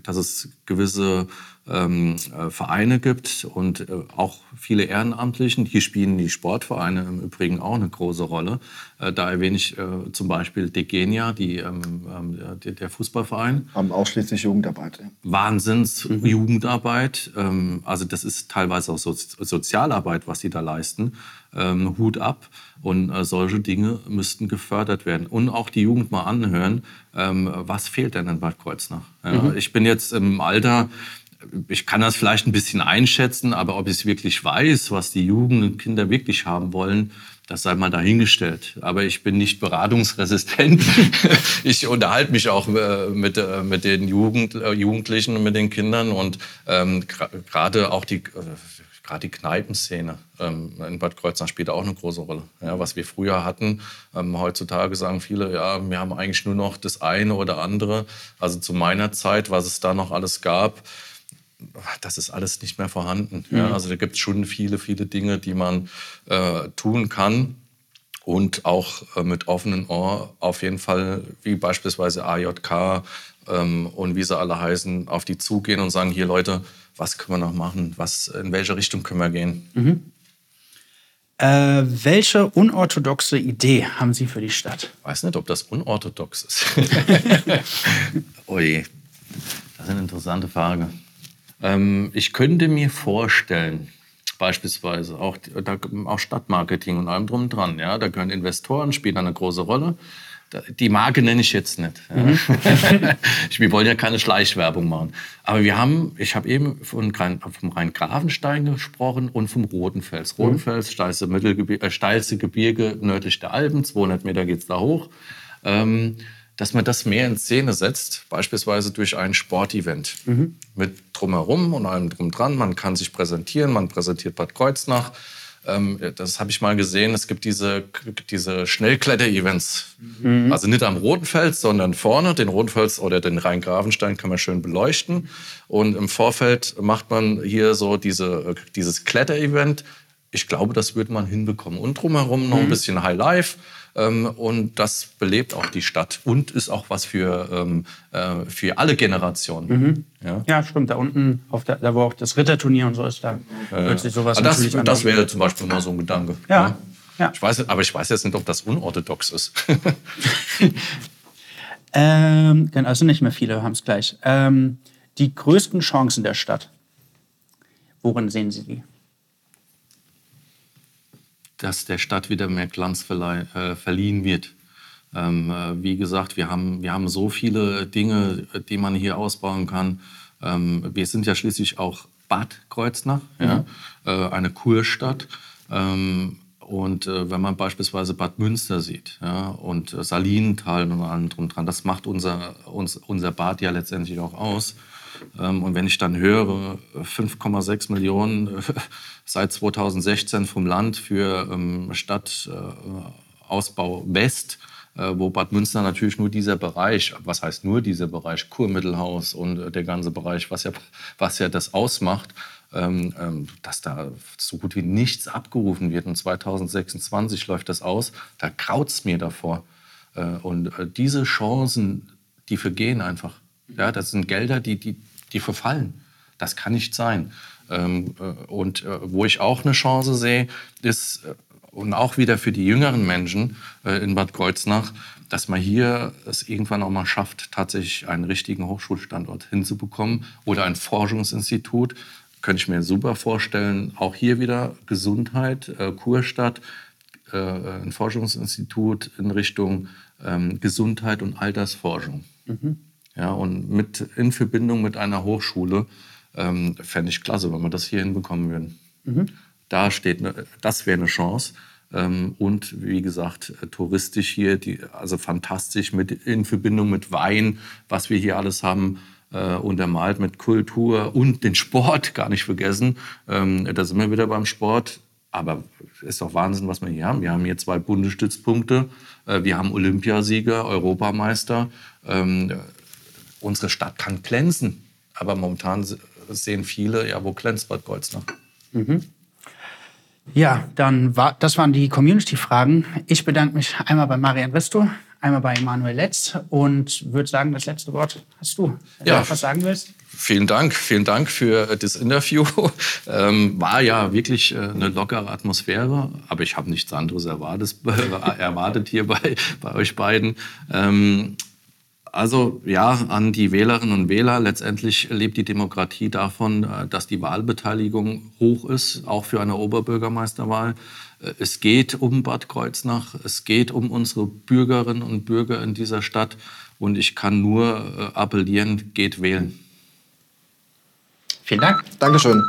dass es gewisse ähm, äh, Vereine gibt und äh, auch viele Ehrenamtlichen. Hier spielen die Sportvereine im Übrigen auch eine große Rolle. Äh, da erwähne ich äh, zum Beispiel Degenia, die, ähm, der Fußballverein. Haben ausschließlich Jugendarbeit. Ja. Wahnsinns-Jugendarbeit. Ähm, also das ist teilweise auch so Sozialarbeit, was sie da leisten. Ähm, Hut ab. Und äh, solche Dinge müssten gefördert werden. Und auch die Jugend mal anhören, ähm, was fehlt denn in Bad Kreuznach. Ja, mhm. Ich bin jetzt im Alter, ich kann das vielleicht ein bisschen einschätzen, aber ob ich es wirklich weiß, was die Jugend und Kinder wirklich haben wollen, das sei mal dahingestellt. Aber ich bin nicht beratungsresistent. ich unterhalte mich auch äh, mit, äh, mit den Jugend, äh, Jugendlichen und mit den Kindern und ähm, gerade auch die, gerade die Kneipenszene ähm, in Bad Kreuznach spielt auch eine große Rolle. Ja, was wir früher hatten, ähm, heutzutage sagen viele, ja, wir haben eigentlich nur noch das eine oder andere. Also zu meiner Zeit, was es da noch alles gab, das ist alles nicht mehr vorhanden. Mhm. Ja, also da gibt es schon viele, viele Dinge, die man äh, tun kann und auch äh, mit offenem Ohr auf jeden Fall, wie beispielsweise AJK ähm, und wie sie alle heißen, auf die zugehen und sagen, hier Leute, was können wir noch machen, was, in welche Richtung können wir gehen. Mhm. Äh, welche unorthodoxe Idee haben Sie für die Stadt? Ich weiß nicht, ob das unorthodox ist. Ui, das ist eine interessante Frage. Ähm, ich könnte mir vorstellen, beispielsweise auch, da, auch Stadtmarketing und allem drum und dran, ja, da gehören Investoren, spielen eine große Rolle. Die Marke nenne ich jetzt nicht. Mhm. wir wollen ja keine Schleichwerbung machen. Aber wir haben, ich habe eben von, vom Rhein-Grafenstein gesprochen und vom Rotenfels. Mhm. Rotenfels, steilste, Mittelgebirge, äh, steilste Gebirge nördlich der Alpen, 200 Meter geht es da hoch. Ähm, dass man das mehr in Szene setzt, beispielsweise durch ein Sportevent mhm. mit drumherum und allem drum dran. Man kann sich präsentieren, man präsentiert Bad Kreuznach. Ähm, das habe ich mal gesehen. Es gibt diese, diese Schnellkletter-Events. Mhm. Also nicht am Rotenfels, sondern vorne. Den Rotenfels oder den Rhein-Grafenstein kann man schön beleuchten. Und im Vorfeld macht man hier so diese, dieses Kletter-Event. Ich glaube, das würde man hinbekommen. Und drumherum noch ein mhm. bisschen High Life. Ähm, und das belebt auch die Stadt und ist auch was für, ähm, äh, für alle Generationen. Mhm. Ja? ja? stimmt. Da unten, der, da wo auch das Ritterturnier und so ist, da äh, wird sich sowas das, natürlich Das wäre zum Beispiel mal so ein Gedanke. Ja. ja. ja. Ich weiß, aber ich weiß jetzt nicht, ob das unorthodox ist. ähm, also nicht mehr viele haben es gleich. Ähm, die größten Chancen der Stadt, worin sehen Sie die? Dass der Stadt wieder mehr Glanz äh, verliehen wird. Ähm, äh, wie gesagt, wir haben, wir haben so viele Dinge, die man hier ausbauen kann. Ähm, wir sind ja schließlich auch Bad Kreuznach, mhm. ja, äh, eine Kurstadt. Ähm, und äh, wenn man beispielsweise Bad Münster sieht ja, und Salinental und allem drum dran, das macht unser, uns, unser Bad ja letztendlich auch aus. Ähm, und wenn ich dann höre, 5,6 Millionen äh, seit 2016 vom Land für ähm, Stadtausbau West, äh, wo Bad Münster natürlich nur dieser Bereich, was heißt nur dieser Bereich, Kurmittelhaus und äh, der ganze Bereich, was ja, was ja das ausmacht, ähm, dass da so gut wie nichts abgerufen wird. Und 2026 läuft das aus, da kraut es mir davor. Und diese Chancen, die vergehen einfach. Ja, das sind Gelder, die, die, die verfallen. Das kann nicht sein. Ähm, äh, und äh, wo ich auch eine Chance sehe, ist, äh, und auch wieder für die jüngeren Menschen in Bad Kreuznach, dass man hier es irgendwann auch mal schafft, tatsächlich einen richtigen Hochschulstandort hinzubekommen oder ein Forschungsinstitut. Könnte ich mir super vorstellen. Auch hier wieder Gesundheit, Kurstadt, ein Forschungsinstitut in Richtung ähm, Gesundheit und Altersforschung. Mhm. Ja, und mit, in Verbindung mit einer Hochschule ähm, fände ich klasse, wenn wir das hier hinbekommen würden. Mhm. Da steht, ne, das wäre eine Chance. Ähm, und wie gesagt, äh, touristisch hier, die, also fantastisch mit, in Verbindung mit Wein, was wir hier alles haben, äh, untermalt mit Kultur und den Sport, gar nicht vergessen. Ähm, da sind wir wieder beim Sport. Aber es ist doch Wahnsinn, was wir hier haben. Wir haben hier zwei Bundesstützpunkte. Äh, wir haben Olympiasieger, Europameister. Ähm, unsere Stadt kann glänzen. Aber momentan sehen viele, ja, wo glänzt Bad Kreuznach? Mhm. Ja, dann war, das waren die Community-Fragen. Ich bedanke mich einmal bei Marian Resto, einmal bei Emanuel Letz und würde sagen, das letzte Wort hast du. Wenn ja. du was sagen willst? Vielen Dank, vielen Dank für das Interview. Ähm, war ja wirklich äh, eine lockere Atmosphäre, aber ich habe nichts anderes erwartet, erwartet hier bei, bei euch beiden. Ähm, also ja, an die Wählerinnen und Wähler. Letztendlich lebt die Demokratie davon, äh, dass die Wahlbeteiligung hoch ist, auch für eine Oberbürgermeisterwahl. Äh, es geht um Bad Kreuznach, es geht um unsere Bürgerinnen und Bürger in dieser Stadt. Und ich kann nur äh, appellieren, geht wählen. Vielen Dank. Dankeschön.